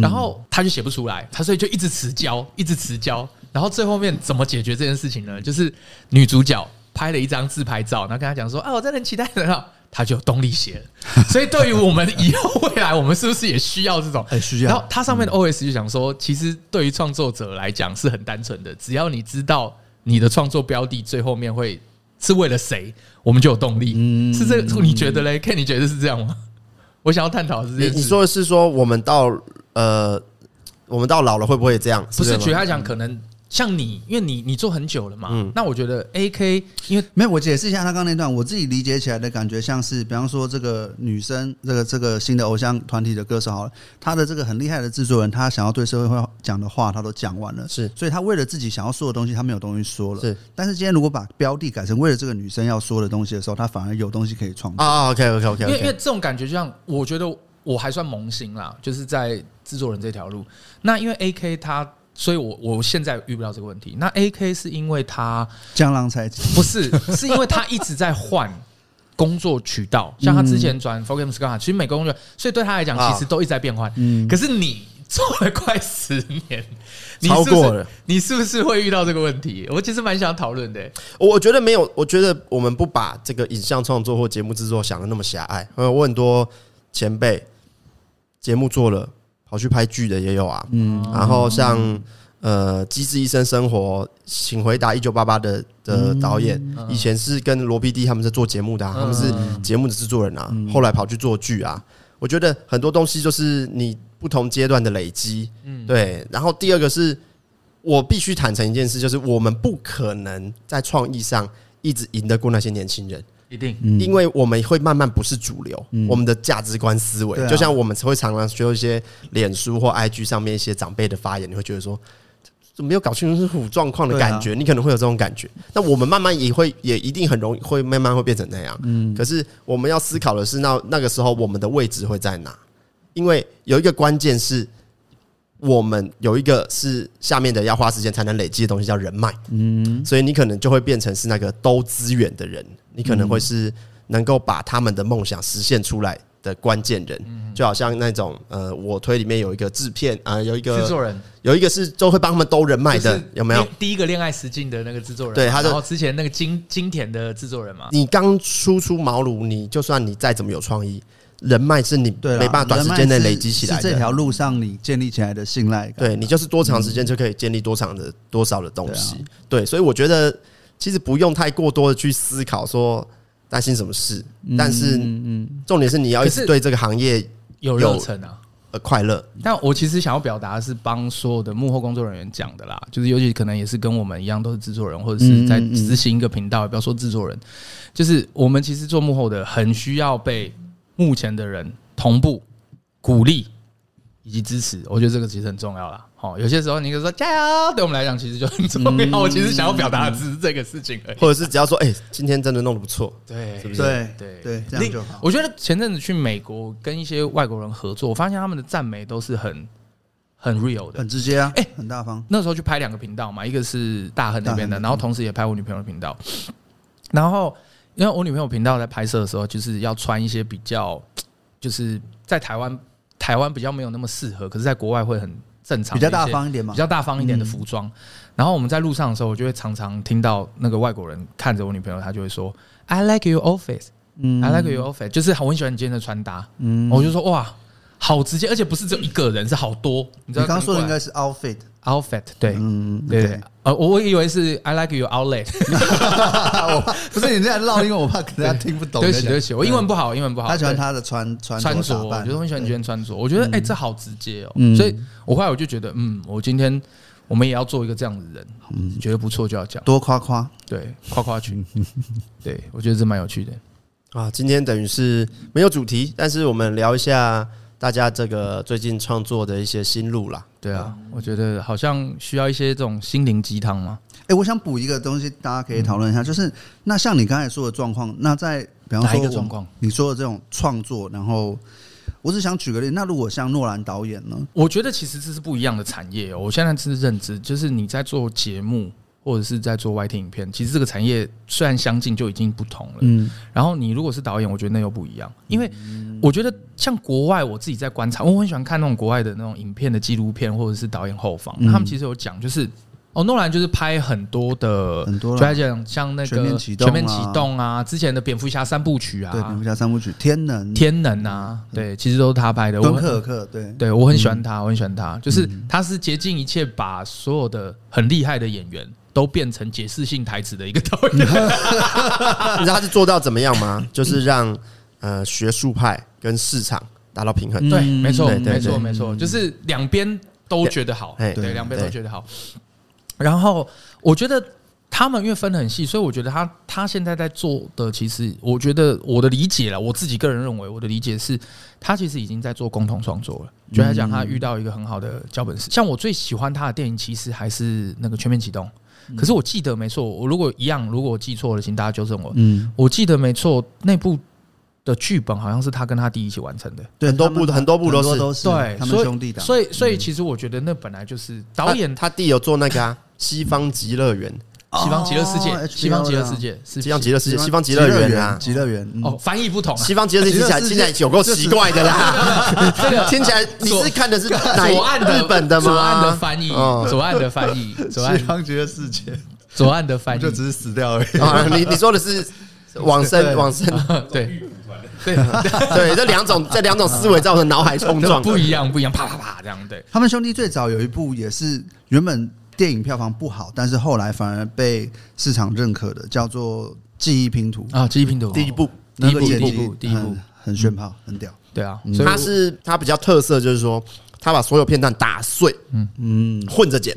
然后他就写不出来，他所以就一直迟交，一直迟交。然后最后面怎么解决这件事情呢？就是女主角拍了一张自拍照，然后跟他讲说：“啊，我真的很期待的。”他就有 动力写了。所以对于我们以后未来，我们是不是也需要这种？很需要。然后他上面的 OS 就想说，其实对于创作者来讲是很单纯的，只要你知道你的创作标的最后面会是为了谁，我们就有动力。嗯，是这个？你觉得嘞？Ken，你觉得是这样吗？我想要探讨的是这，你说的是说我们到呃，我们到老了会不会这样？不是，举他讲可能。像你，因为你你做很久了嘛，嗯、那我觉得 A K，因为没有我解释一下他刚刚那段，我自己理解起来的感觉像是，比方说这个女生，这个这个新的偶像团体的歌手好了，他的这个很厉害的制作人，他想要对社会会讲的话，他都讲完了，是，所以他为了自己想要说的东西，他没有东西说了，是。但是今天如果把标的改成为了这个女生要说的东西的时候，他反而有东西可以创作啊。OK OK OK，因为因为这种感觉，就像我觉得我还算萌新啦，就是在制作人这条路。那因为 A K 他。所以我，我我现在遇不到这个问题。那 A K 是因为他江郎才尽，不是，是因为他一直在换工作渠道。像他之前转 4Game Scar，其实每个工作，所以对他来讲，其实都一直在变换。嗯，可是你做了快十年，超过了，你是不是会遇到这个问题？我其实蛮想讨论的。我觉得没有，我觉得我们不把这个影像创作或节目制作想的那么狭隘。嗯，我很多前辈节目做了。跑去拍剧的也有啊，嗯，然后像呃《机智医生生活》，请回答一九八八的的导演，以前是跟罗 PD 他们在做节目的，他们是节目的制作人啊，后来跑去做剧啊。我觉得很多东西就是你不同阶段的累积，嗯，对。然后第二个是我必须坦诚一件事，就是我们不可能在创意上一直赢得过那些年轻人。一定，因为我们会慢慢不是主流，我们的价值观思维，就像我们会常常说一些脸书或 IG 上面一些长辈的发言，你会觉得说，怎么没有搞清楚状况的感觉，你可能会有这种感觉。那我们慢慢也会，也一定很容易会慢慢会变成那样。嗯，可是我们要思考的是，那那个时候我们的位置会在哪？因为有一个关键是。我们有一个是下面的要花时间才能累积的东西，叫人脉。嗯，所以你可能就会变成是那个兜资源的人，你可能会是能够把他们的梦想实现出来的关键人。就好像那种呃，我推里面有一个制片啊，有一个制作人，有一个是都会帮他们兜人脉的，有没有？第一个恋爱实境的那个制作人，对，他然后之前那个金金田的制作人嘛。你刚初出茅庐，你就算你再怎么有创意。人脉是你没办法短时间内累积起来的，这条路上你建立起来的信赖感。对，你就是多长时间就可以建立多长的多少的东西。对，所以我觉得其实不用太过多的去思考说担心什么事，但是重点是你要一直对这个行业有热忱啊，呃，快乐。但我其实想要表达的是帮所有的幕后工作人员讲的啦，就是尤其可能也是跟我们一样都是制作人，或者是在执行一个频道，不要说制作人，就是我们其实做幕后的很需要被。目前的人同步鼓励以及支持，我觉得这个其实很重要啦。好，有些时候你就说加油，对我们来讲其实就很重要。我其实想要表达的只是这个事情而已，或者是只要说，哎，今天真的弄得不错，对，是不是？对对对，这样就好。我觉得前阵子去美国跟一些外国人合作，我发现他们的赞美都是很很 real 的，很直接啊，哎，很大方。那时候去拍两个频道嘛，一个是大亨那边的，然后同时也拍我女朋友的频道，然后。因为我女朋友频道在拍摄的时候，就是要穿一些比较，就是在台湾台湾比较没有那么适合，可是在国外会很正常，比较大方一点嘛，比较大方一点的服装。然后我们在路上的时候，我就会常常听到那个外国人看着我女朋友，他就会说：“I like your outfit，嗯，I like your office 就是我很喜欢你今天的穿搭。”嗯，我就说：“哇，好直接，而且不是只有一个人，是好多。”你刚刚说的应该是 outfit。Outfit 对，嗯，对对，呃，我以为是 I like your outlet，不是你这样唠，因为我怕大家听不懂。对不起，对不起，我英文不好，英文不好。他喜欢他的穿穿穿着，我觉得很喜欢你今天穿着，我觉得哎，这好直接哦。所以我后来我就觉得，嗯，我今天我们也要做一个这样的人，嗯，觉得不错就要讲，多夸夸，对，夸夸群，对我觉得这蛮有趣的啊。今天等于是没有主题，但是我们聊一下。大家这个最近创作的一些心路啦，对啊，我觉得好像需要一些这种心灵鸡汤嘛？哎，我想补一个东西，大家可以讨论一下，就是那像你刚才说的状况，那在比方说哪一个状况？你说的这种创作，然后我只想举个例，那如果像诺兰导演呢？我觉得其实这是不一样的产业哦。我现在是认知，就是你在做节目。或者是在做 YT 影片，其实这个产业虽然相近，就已经不同了。嗯，然后你如果是导演，我觉得那又不一样，因为我觉得像国外，我自己在观察，我很喜欢看那种国外的那种影片的纪录片，或者是导演后方，他们其实有讲，就是哦，诺兰就是拍很多的，很多，就在讲像那个全面启动啊，之前的蝙蝠侠三部曲啊，对，蝙蝠侠三部曲，天能，天能啊，对，其实都是他拍的。敦刻尔克，对，对我很喜欢他，我很喜欢他，就是他是竭尽一切把所有的很厉害的演员。都变成解释性台词的一个导演，你知道他是做到怎么样吗？就是让呃学术派跟市场达到平衡。对，没错，没错，没错，就是两边都觉得好，对，两边都觉得好。然后我觉得他们因为分得很细，所以我觉得他他现在在做的，其实我觉得我的理解了，我自己个人认为，我的理解是，他其实已经在做共同创作了。就来讲，他遇到一个很好的脚本师。像我最喜欢他的电影，其实还是那个《全面启动》。可是我记得没错，我如果一样，如果我记错了，请大家纠正我。嗯，我记得没错，那部的剧本好像是他跟他弟一起完成的。对，很多部很多部都是都是对，他们兄弟的。所以，所以其实我觉得那本来就是导演他弟有做那个啊《西方极乐园》。西方极乐世界，西方极乐世界，西方极乐世界，西方极乐园啊，极乐园哦，翻译不同。西方极乐世界听起来听起来有够奇怪的啦，这个 听起来你是看的是左岸日本的吗？左岸的翻译，左岸的翻译，西方极乐世界。左岸的翻译就只是死掉而已。你你说的是往生往生，对对对，这两种这两种思维造成脑海冲撞，不一样不一样，啪啪啪这样。对，他们兄弟最早有一部也是原本电影票房不好，但是后来反而被市场认可的，叫做《记忆拼图》啊，《记忆拼图》第一部，第一部第一部，第一部很炫炮，很屌。对啊，它是它比较特色，就是说他把所有片段打碎，嗯嗯，混着剪，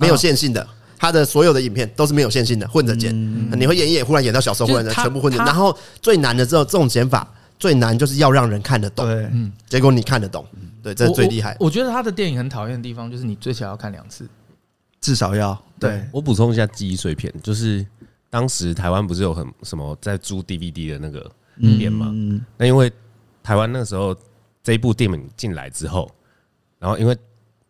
没有线性的。他的所有的影片都是没有线性的，混着剪。你会演一演，忽然演到小时候，忽然全部混着。然后最难的之后，这种剪法最难就是要让人看得懂。对，嗯，结果你看得懂，对，这是最厉害。我觉得他的电影很讨厌的地方就是你最少要看两次，至少要。对，我补充一下记忆碎片，就是当时台湾不是有很什么在租 DVD 的那个片吗？那因为台湾那个时候这一部电影进来之后，然后因为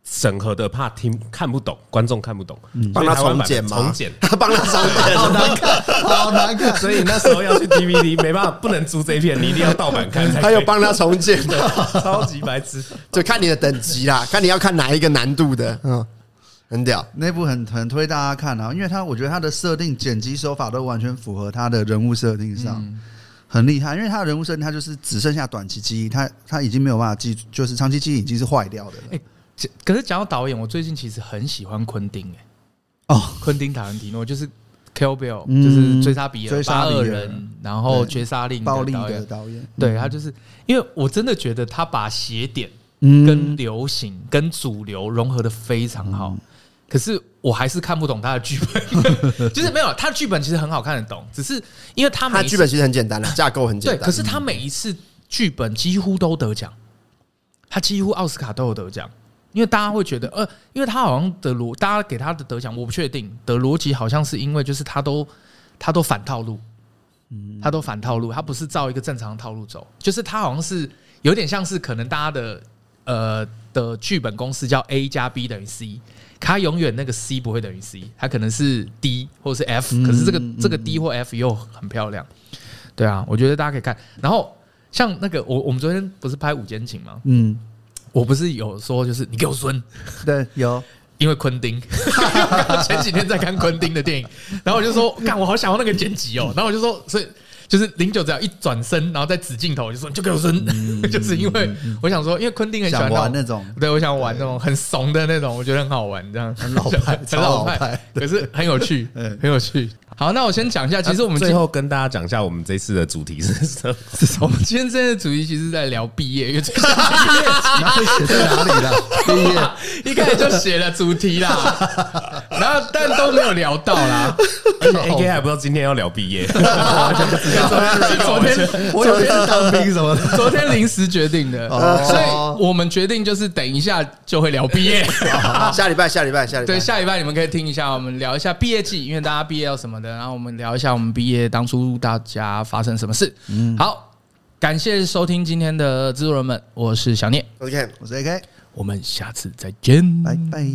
审核的怕听看不懂，观众看不懂，帮他重剪吗？重剪，帮他重剪，好难看，好难看。所以那时候要去 DVD，没办法，不能租这一片，你一定要盗版看。他有帮他重剪的，超级白痴。就看你的等级啦，看你要看哪一个难度的，嗯，很屌。那部很很推大家看啊，因为他我觉得他的设定、剪辑手法都完全符合他的人物设定上。很厉害，因为他的人物设定，他就是只剩下短期记忆，他他已经没有办法记，就是长期记忆已经是坏掉的了。欸，可是讲到导演，我最近其实很喜欢昆汀哎，哦，昆汀塔伦提诺就是 Kill Bill，就是追杀比尔、八恶人，然后绝杀令暴力的导演，对他就是因为我真的觉得他把邪典跟流行跟主流融合的非常好。可是我还是看不懂他的剧本，就是没有他的剧本其实很好看得懂，只是因为他他剧本其实很简单的，架构很简单。对，可是他每一次剧本几乎都得奖，他几乎奥斯卡都有得奖，因为大家会觉得呃，因为他好像的逻，大家给他的得奖我不确定。的逻辑，好像是因为就是他都他都反套路，他都反套路，他不是照一个正常的套路走，就是他好像是有点像是可能大家的呃的剧本公式叫 A 加 B 等于 C。它永远那个 C 不会等于 C，它可能是 D 或者是 F，可是这个这个 D 或 F 又很漂亮，对啊，我觉得大家可以看。然后像那个我我们昨天不是拍五间情吗？嗯，我不是有说就是你给我孙，对，有，因为昆汀，前几天在看昆汀的电影，然后我就说，看，我好想要那个剪辑哦，然后我就说，所以。就是零九只要一转身，然后再指镜头，就说你就给我扔，嗯、就是因为我想说，因为昆汀很喜欢玩那种，对我想玩那种很怂的那种，我觉得很好玩，这样。很老派，很老派，可是很有趣，很有趣。好，那我先讲一下，其实我们最后跟大家讲一下，我们这次的主题是什么？我们今天这次的主题其实在聊毕业，因为毕业写在哪里了？毕业。一开始就写了主题啦，然后但都没有聊到啦，而且 AK 还不知道今天要聊毕业，完全不知道。昨天我以为是当兵什么的，昨天临时决定的，所以我们决定就是等一下就会聊毕业。下礼拜，下礼拜，下礼拜，对，下礼拜你们可以听一下，我们聊一下毕业季，因为大家毕业要什么的。然后我们聊一下我们毕业当初大家发生什么事。嗯，好，感谢收听今天的制作人们，我是小聂，我是 Ken，我是 AK，我们下次再见，拜拜。